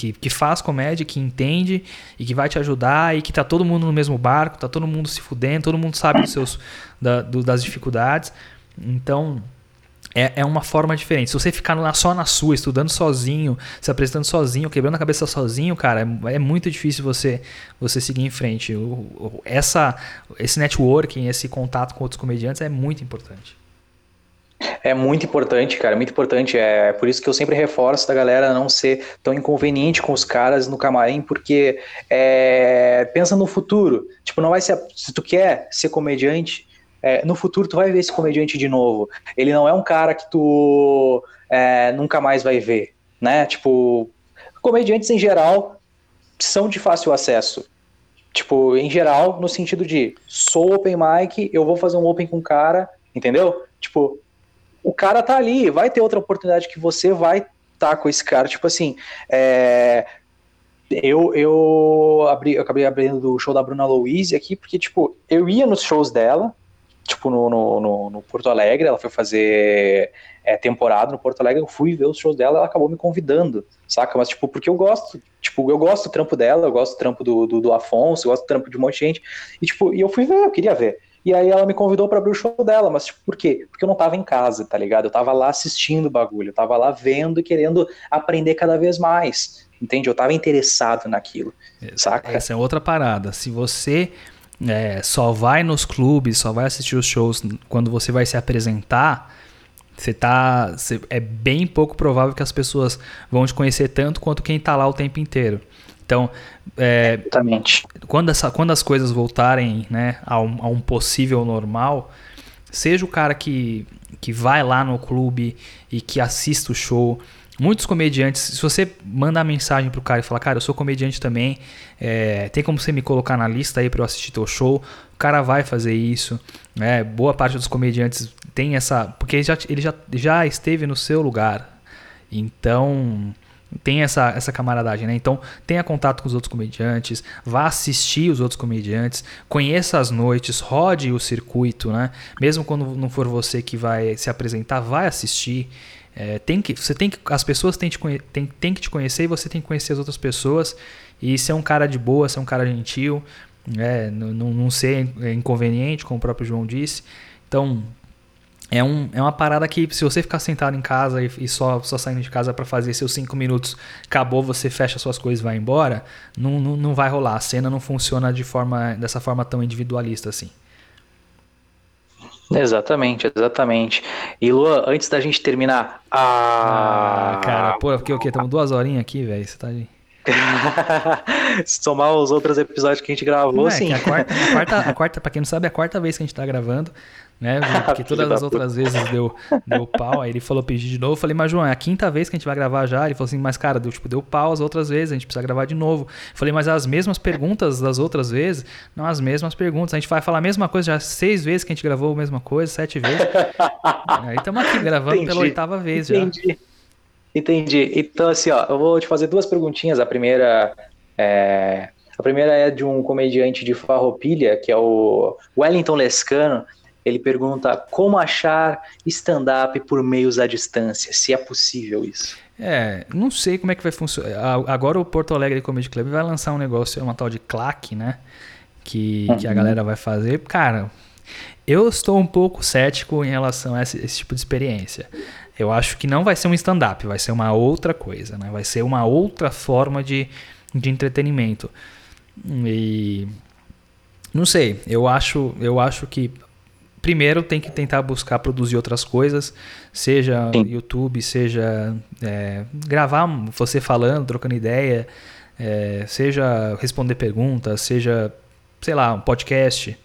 que, que faz comédia, que entende e que vai te ajudar e que tá todo mundo no mesmo barco, tá todo mundo se fudendo, todo mundo sabe dos seus, da, do, das dificuldades. Então, é, é uma forma diferente. Se você ficar lá só na sua, estudando sozinho, se apresentando sozinho, quebrando a cabeça sozinho, cara, é, é muito difícil você você seguir em frente. O, o, essa, esse networking, esse contato com outros comediantes é muito importante. É muito importante, cara, muito importante. É por isso que eu sempre reforço da galera não ser tão inconveniente com os caras no camarim, porque é, pensa no futuro. Tipo, não vai ser. Se tu quer ser comediante, é, no futuro tu vai ver esse comediante de novo. Ele não é um cara que tu é, nunca mais vai ver, né? Tipo, comediantes em geral são de fácil acesso. Tipo, em geral, no sentido de sou open mic, eu vou fazer um open com o cara, entendeu? Tipo, o cara tá ali, vai ter outra oportunidade que você vai estar tá com esse cara. Tipo assim, é, eu, eu, abri, eu acabei abrindo do show da Bruna Louise aqui, porque, tipo, eu ia nos shows dela, tipo, no, no, no, no Porto Alegre, ela foi fazer é, temporada no Porto Alegre, eu fui ver os shows dela, ela acabou me convidando, saca? Mas, tipo, porque eu gosto, tipo, eu gosto do trampo dela, eu gosto do trampo do, do, do Afonso, eu gosto do trampo de um monte de gente, e, tipo, e eu fui ver, eu queria ver. E aí ela me convidou para abrir o show dela, mas tipo, por quê? Porque eu não tava em casa, tá ligado? Eu tava lá assistindo o bagulho, eu tava lá vendo e querendo aprender cada vez mais. Entende? Eu tava interessado naquilo. Saca? Essa é outra parada. Se você é, só vai nos clubes, só vai assistir os shows quando você vai se apresentar, você tá. É bem pouco provável que as pessoas vão te conhecer tanto quanto quem tá lá o tempo inteiro. Então, é, quando, essa, quando as coisas voltarem né, a, um, a um possível normal, seja o cara que, que vai lá no clube e que assista o show. Muitos comediantes, se você mandar mensagem pro cara e falar, cara, eu sou comediante também, é, tem como você me colocar na lista aí para eu assistir teu show? O cara vai fazer isso. Né? Boa parte dos comediantes tem essa. Porque ele já, ele já, já esteve no seu lugar. Então, tem essa, essa camaradagem, né? Então, tenha contato com os outros comediantes, vá assistir os outros comediantes, conheça as noites, rode o circuito, né? Mesmo quando não for você que vai se apresentar, vai assistir. É, tem que, você tem que, as pessoas têm, te, tem, tem que te conhecer e você tem que conhecer as outras pessoas. E ser um cara de boa, ser um cara gentil, é, não, não ser inconveniente, como o próprio João disse. Então, é, um, é uma parada que, se você ficar sentado em casa e, e só, só saindo de casa para fazer seus cinco minutos, acabou, você fecha suas coisas e vai embora, não, não, não vai rolar. A cena não funciona de forma, dessa forma tão individualista assim. Exatamente, exatamente. E Luan, antes da gente terminar. A... Ah, cara, pô, porque o quê? Estamos duas horinhas aqui, velho. Você tá de. Se somar os outros episódios que a gente gravou, é, sim. A quarta, a, quarta, a quarta, pra quem não sabe, é a quarta vez que a gente tá gravando né? Porque todas as outras vezes deu, deu pau. Aí ele falou pedir de novo. Eu falei, mas João, é a quinta vez que a gente vai gravar já. Ele falou assim, mas cara, deu, tipo, deu pau as outras vezes, a gente precisa gravar de novo. Eu falei, mas as mesmas perguntas das outras vezes? Não, as mesmas perguntas. A gente vai falar a mesma coisa já seis vezes que a gente gravou a mesma coisa, sete vezes. Aí estamos aqui gravando Entendi. pela oitava vez Entendi. já. Entendi. Então, assim, ó, eu vou te fazer duas perguntinhas. A primeira é. A primeira é de um comediante de Farroupilha, que é o Wellington Lescano. Ele pergunta como achar stand-up por meios à distância, se é possível isso. É, não sei como é que vai funcionar. Agora o Porto Alegre Comedy Club vai lançar um negócio, uma tal de claque, né? Que, uhum. que a galera vai fazer. Cara, eu estou um pouco cético em relação a esse, esse tipo de experiência. Eu acho que não vai ser um stand-up, vai ser uma outra coisa, né? Vai ser uma outra forma de, de entretenimento. E não sei, eu acho, eu acho que primeiro tem que tentar buscar produzir outras coisas, seja Sim. YouTube, seja é, gravar você falando, trocando ideia, é, seja responder perguntas, seja, sei lá, um podcast.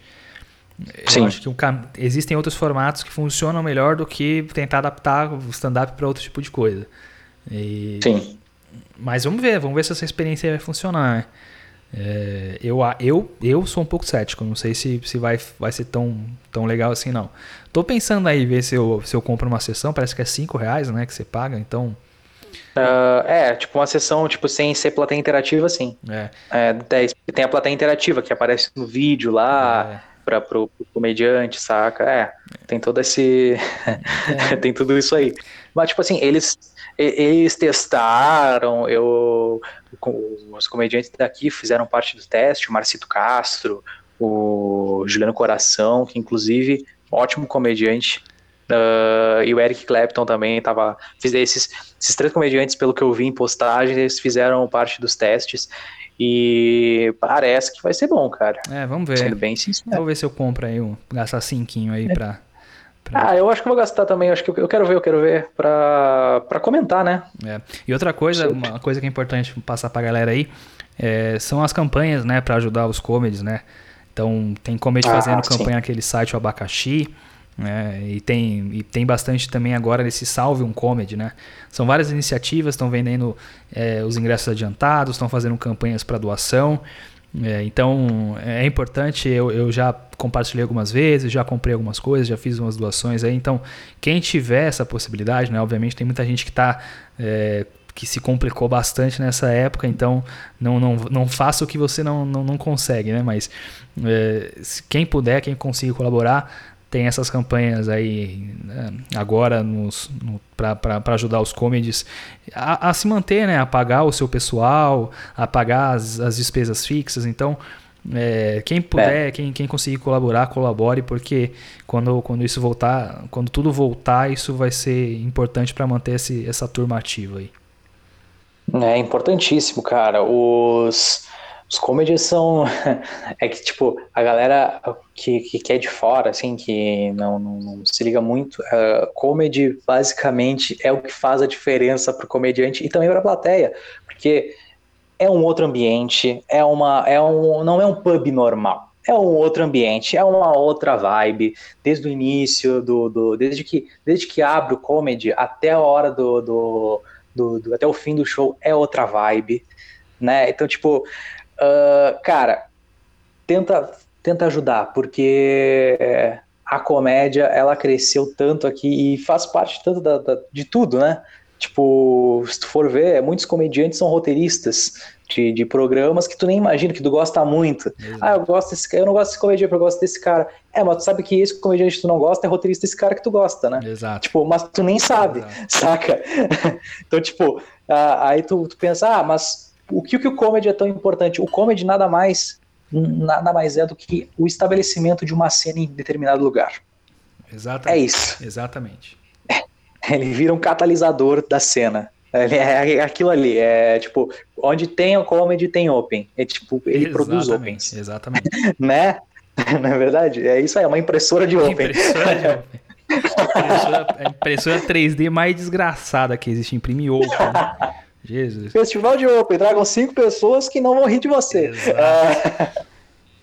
Sim. Eu acho que um, existem outros formatos que funcionam melhor do que tentar adaptar o stand-up para outro tipo de coisa. E, Sim. Mas vamos ver, vamos ver se essa experiência vai funcionar. É, eu, eu, eu sou um pouco cético, não sei se, se vai, vai ser tão, tão legal assim não. Tô pensando aí ver se eu, se eu compro uma sessão, parece que é 5 reais, né, que você paga, então... Uh, é, tipo uma sessão tipo sem ser plateia interativa, sim. É. é tem a plateia interativa que aparece no vídeo lá, é. para pro, pro comediante, saca? É, tem todo esse... É. tem tudo isso aí. Mas, tipo assim, eles eles testaram, eu, os comediantes daqui fizeram parte do teste, o Marcito Castro, o Juliano Coração, que inclusive ótimo comediante, uh, e o Eric Clapton também estava. Esses, esses três comediantes, pelo que eu vi em postagens, eles fizeram parte dos testes. E parece que vai ser bom, cara. É, vamos ver. Sendo bem sincero. Vou ver se eu compro aí, um, gastar cinquinho aí é. pra, pra, Ah, eu acho que vou gastar também. Acho que eu, eu quero ver, eu quero ver pra, pra comentar, né? É. E outra coisa, uma coisa que é importante passar pra galera aí, é, são as campanhas, né, pra ajudar os comedies, né? Então, tem comedy ah, fazendo sim. campanha naquele site, o Abacaxi. É, e, tem, e tem bastante também agora nesse Salve um Comedy, né? São várias iniciativas, estão vendendo é, os ingressos adiantados, estão fazendo campanhas para doação. É, então é importante, eu, eu já compartilhei algumas vezes, já comprei algumas coisas, já fiz umas doações aí. Então, quem tiver essa possibilidade, né? Obviamente tem muita gente que está é, que se complicou bastante nessa época, então não, não, não faça o que você não, não, não consegue, né? Mas é, quem puder, quem consiga colaborar, tem essas campanhas aí né, agora no, para ajudar os comedies a, a, se manter, né, a pagar o seu pessoal, a pagar as, as despesas fixas. Então, é, quem puder, é. quem, quem conseguir colaborar, colabore, porque quando, quando isso voltar, quando tudo voltar, isso vai ser importante para manter esse, essa turma ativa aí. É importantíssimo, cara. Os os comedies são. é que, tipo, a galera que, que, que é de fora, assim, que não, não, não se liga muito, uh, comedy basicamente é o que faz a diferença pro comediante e também pra plateia. Porque é um outro ambiente, é uma. É um, não é um pub normal. É um outro ambiente, é uma outra vibe, desde o início, do, do, desde, que, desde que abre o comedy até a hora do, do, do, do até o fim do show, é outra vibe, né? Então, tipo, Uh, cara, tenta, tenta ajudar, porque a comédia ela cresceu tanto aqui e faz parte tanto da, da, de tudo, né? Tipo, se tu for ver, muitos comediantes são roteiristas de, de programas que tu nem imagina, que tu gosta muito. Ah, eu gosto desse eu não gosto desse comediante, eu gosto desse cara. É, mas tu sabe que esse comediante que tu não gosta é roteirista desse cara que tu gosta, né? Exato. Tipo, mas tu nem sabe, Exato. saca? então, tipo, aí tu, tu pensa, ah, mas o que, que o comedy é tão importante? O comedy nada mais nada mais é do que o estabelecimento de uma cena em determinado lugar. Exatamente. É isso. Exatamente. Ele vira um catalisador da cena. É aquilo ali, é tipo, onde tem o comedy tem open. É tipo, ele exatamente, produz opens. Exatamente. né? Não é verdade? É isso aí, é uma impressora de open. Impressora de open. impressora, a impressora 3D mais desgraçada que existe, imprime open. Né? Jesus. Festival de Open, tragam cinco pessoas que não vão rir de você. É,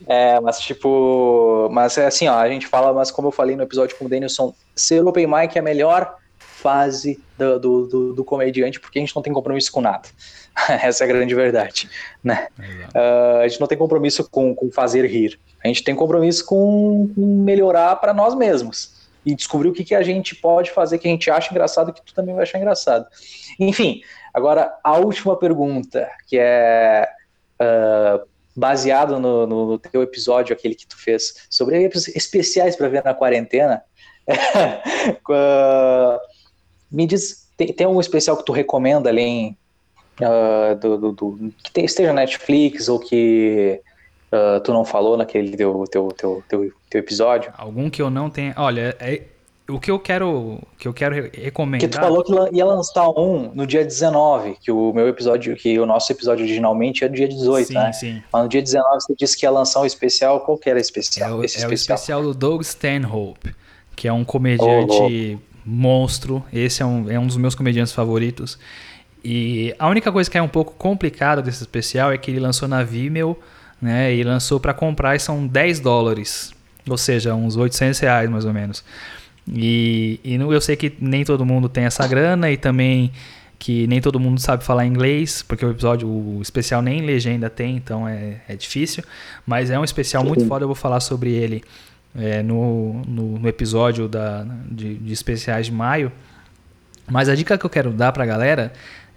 é, mas tipo, mas é assim, ó, a gente fala, mas como eu falei no episódio com o Danielson, ser Open Mic é a melhor fase do, do, do, do comediante, porque a gente não tem compromisso com nada. Essa é a grande verdade, né? Uh, a gente não tem compromisso com, com fazer rir. A gente tem compromisso com, com melhorar para nós mesmos e descobrir o que, que a gente pode fazer que a gente acha engraçado que tu também vai achar engraçado. Enfim, Agora, a última pergunta, que é uh, baseado no, no, teu episódio, aquele que tu fez, sobre especiais para ver na quarentena. uh, me diz, tem, tem algum especial que tu recomenda além uh, do, do, do, que esteja na Netflix ou que Uh, tu não falou naquele teu, teu, teu, teu, teu, episódio? Algum que eu não tenha. Olha, é, o que eu quero, que eu quero recomendar. Que tu falou que ia lançar um no dia 19, que o meu episódio, que o nosso episódio originalmente é dia 18, sim, né? Sim. Mas no dia 19 você disse que ia lançar um especial. Qual que era especial? É o, esse é especial? o especial do Doug Stanhope, que é um comediante oh, monstro. Esse é um, é um dos meus comediantes favoritos. E a única coisa que é um pouco complicada desse especial é que ele lançou na Vimeo, né? E lançou para comprar e são 10 dólares. Ou seja, uns 800 reais mais ou menos. E, e eu sei que nem todo mundo tem essa grana e também que nem todo mundo sabe falar inglês, porque o episódio, o especial nem legenda tem, então é, é difícil. Mas é um especial muito foda, eu vou falar sobre ele é, no, no, no, episódio da, de, de especiais de maio. Mas a dica que eu quero dar pra galera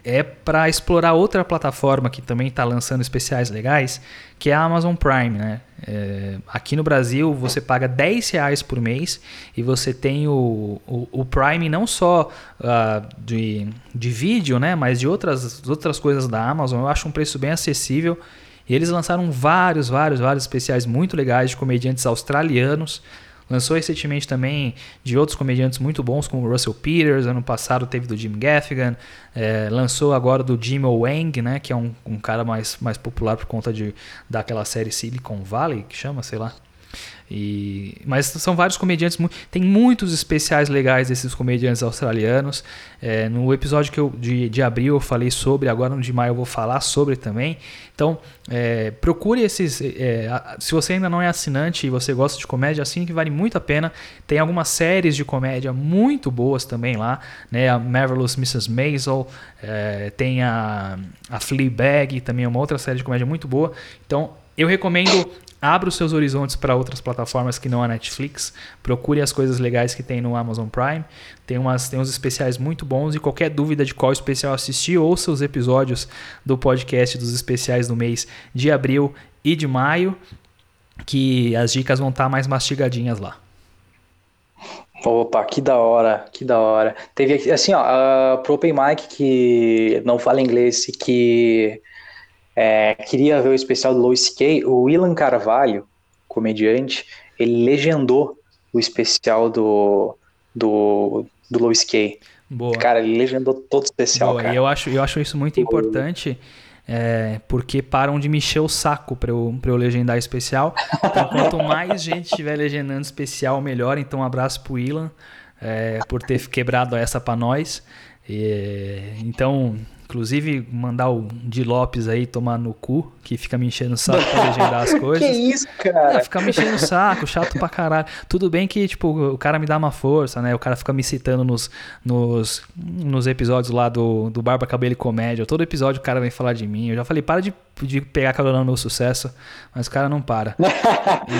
é para explorar outra plataforma que também está lançando especiais legais, que é a Amazon Prime, né? É, aqui no Brasil você paga 10 reais por mês e você tem o, o, o Prime não só uh, de, de vídeo, né? Mas de outras, outras coisas da Amazon. Eu acho um preço bem acessível. E eles lançaram vários, vários, vários especiais muito legais de comediantes australianos. Lançou recentemente também de outros comediantes muito bons, como Russell Peters, ano passado teve do Jim Gaffigan, é, lançou agora do Jim Wang, né, que é um, um, cara mais, mais popular por conta de, daquela série Silicon Valley, que chama, sei lá. E, mas são vários comediantes, tem muitos especiais legais desses comediantes australianos. É, no episódio que eu, de, de abril eu falei sobre, agora no de maio eu vou falar sobre também. Então é, procure esses. É, se você ainda não é assinante e você gosta de comédia, assim que vale muito a pena. Tem algumas séries de comédia muito boas também lá, né? A Marvelous Mrs. Maisel, é, tem a, a Fleabag, também é uma outra série de comédia muito boa. Então eu recomendo abra os seus horizontes para outras plataformas que não a Netflix. Procure as coisas legais que tem no Amazon Prime. Tem, umas, tem uns especiais muito bons. E qualquer dúvida de qual especial assistir, ouça os episódios do podcast dos especiais do mês de abril e de maio, que as dicas vão estar tá mais mastigadinhas lá. Opa, que da hora, que da hora. Teve assim, ó, uh, pro Open Mic que não fala inglês e que é, queria ver o especial do Louis C.K. O Ilan Carvalho, comediante, ele legendou o especial do, do, do Louis C.K. Boa. Cara, ele legendou todo o especial, Boa. cara. E eu acho, eu acho isso muito importante, é, porque param de me encher o saco para eu, pra eu legendar especial. Então, quanto mais gente estiver legendando especial, melhor. Então, um abraço pro Ilan é, por ter quebrado essa para nós. E, então, Inclusive, mandar o Di Lopes aí tomar no cu, que fica me enchendo o saco pra legendar as coisas. que isso, cara? É, fica me enchendo o saco, chato pra caralho. Tudo bem que, tipo, o cara me dá uma força, né? O cara fica me citando nos, nos, nos episódios lá do, do Barba Cabelo e Comédia. Todo episódio o cara vem falar de mim. Eu já falei, para de, de pegar carona no meu sucesso, mas o cara não para.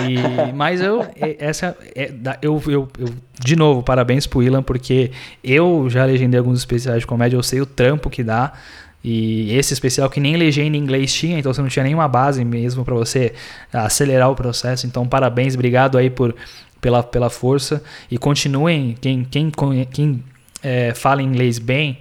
E, mas eu, essa, é, eu, eu, eu, de novo, parabéns pro Ilan, porque eu já legendei alguns especiais de comédia, eu sei o trampo que dá. E esse especial que nem legenda em inglês tinha, então você não tinha nenhuma base mesmo para você acelerar o processo. Então, parabéns, obrigado aí por, pela, pela força. E continuem, quem, quem, quem é, fala inglês bem,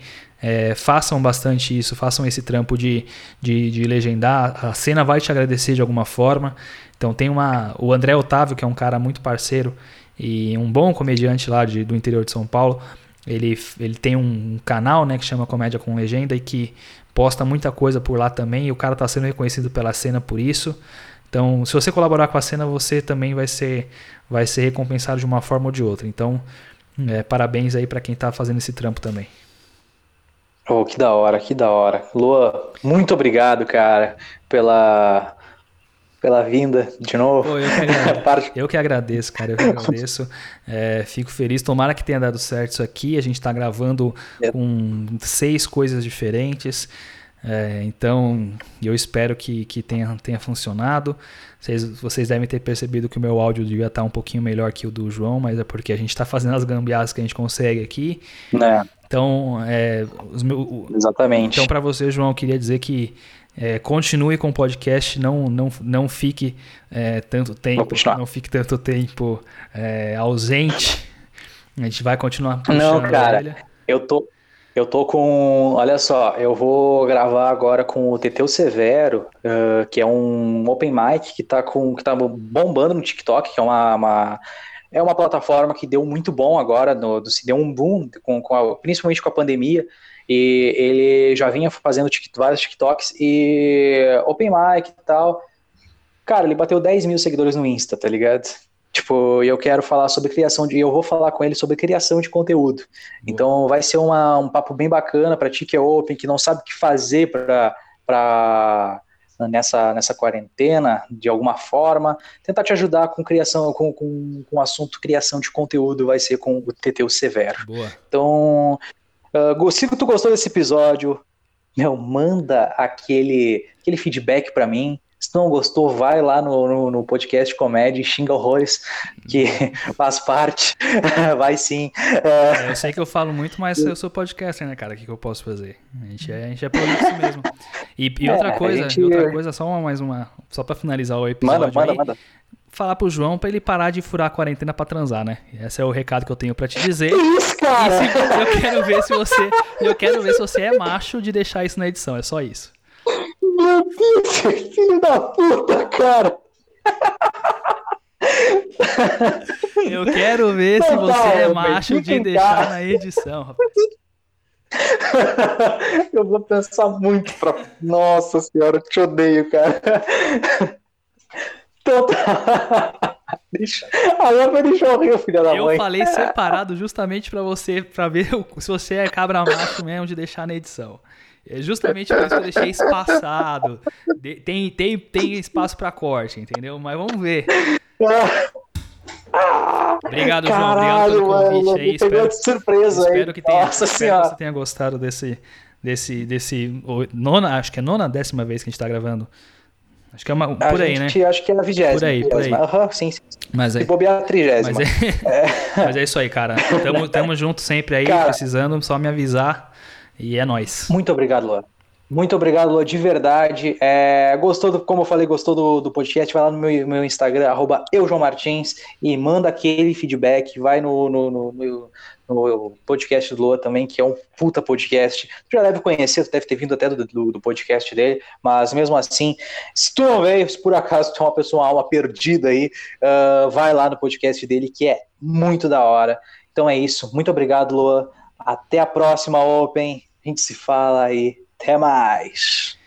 é, façam bastante isso, façam esse trampo de, de, de, legendar. A cena vai te agradecer de alguma forma. Então tem uma. O André Otávio, que é um cara muito parceiro e um bom comediante lá de, do interior de São Paulo. Ele, ele tem um canal né, que chama Comédia com Legenda e que posta muita coisa por lá também. E o cara está sendo reconhecido pela cena por isso. Então, se você colaborar com a cena, você também vai ser, vai ser recompensado de uma forma ou de outra. Então, é, parabéns aí para quem está fazendo esse trampo também. Oh, que da hora, que da hora. Lua, muito obrigado, cara, pela pela vinda de novo. Pô, eu, que agradeço, eu, que agradeço, cara. Eu que agradeço. É, fico feliz. Tomara que tenha dado certo isso aqui. A gente está gravando é. com seis coisas diferentes. É, então, eu espero que, que tenha, tenha funcionado. Vocês, vocês devem ter percebido que o meu áudio devia estar um pouquinho melhor que o do João, mas é porque a gente está fazendo as gambiarras que a gente consegue aqui. É. Então, é, os meu, Exatamente. Então, para você, João, eu queria dizer que é, continue com o podcast, não, não, não fique é, tanto tempo, não fique tanto tempo é, ausente. A gente vai continuar puxando Não, cara, eu tô, eu tô com. Olha só, eu vou gravar agora com o Teteu Severo, uh, que é um open mic que tá, com, que tá bombando no TikTok, que é uma, uma é uma plataforma que deu muito bom agora, no, se deu um boom, com, com a, principalmente com a pandemia. E ele já vinha fazendo vários TikToks e Open Mic e tal. Cara, ele bateu 10 mil seguidores no Insta, tá ligado? Tipo, eu quero falar sobre criação de. Eu vou falar com ele sobre criação de conteúdo. Então vai ser uma, um papo bem bacana para ti que é open, que não sabe o que fazer para nessa, nessa quarentena, de alguma forma. Tentar te ajudar com criação, com, com, com o assunto criação de conteúdo, vai ser com o Teteu Severo. Boa. Então, Uh, se tu gostou desse episódio, meu, manda aquele, aquele feedback para mim. Se não gostou, vai lá no, no, no podcast Comédia e xinga horrores, que faz parte. vai sim. É... Eu sei que eu falo muito, mas eu sou podcaster, né, cara? O que, que eu posso fazer? A gente é, a gente é por isso mesmo. E, e outra é, coisa, gente... outra coisa, só uma, mais uma. Só pra finalizar o episódio. Manda, manda, aí, manda falar pro João para ele parar de furar a quarentena para transar, né? Esse é o recado que eu tenho para te dizer. Que isso, cara? Se, eu quero ver se você, eu quero ver se você é macho de deixar isso na edição, é só isso. Meu Deus, filho da puta, cara. Eu quero ver se você é macho de deixar na edição, rapaz. Eu vou pensar muito pra. Nossa senhora, eu te odeio, cara. Total. Deixa... Agora vai deixar eu rir, filha da eu mãe. Eu falei separado justamente para você, para ver se você é cabra macho mesmo de deixar na edição. É justamente por isso que eu deixei espaçado. Tem, tem, tem espaço para corte, entendeu? Mas vamos ver. Obrigado, Caralho, João. Obrigado pelo convite mano, aí. Espero, de surpresa espero aí. que tenha, Nossa espero que você tenha gostado desse, desse, desse nona, acho que é nona décima vez que a gente tá gravando Acho que é uma, por aí, gente, né? Acho que é a vigésima. Por aí, por aí. Uhum, sim, sim. Mas é, Se bobear a trigésima. Mas é, é. mas é isso aí, cara. Tamo, tamo junto sempre aí, cara, precisando, só me avisar. E é nóis. Muito obrigado, Luan. Muito obrigado, Lua, de verdade. É, gostou, do, como eu falei, gostou do, do podcast? Vai lá no meu, meu Instagram, arroba Martins, e manda aquele feedback. Vai no, no, no, no, podcast do Lua também, que é um puta podcast. Tu já deve conhecer, tu deve ter vindo até do, do, do, podcast dele, mas mesmo assim, se tu não veio, se por acaso tu é uma pessoa, uma alma perdida aí, uh, vai lá no podcast dele, que é muito da hora. Então é isso. Muito obrigado, Lua. Até a próxima Open. A gente se fala aí. Até mais.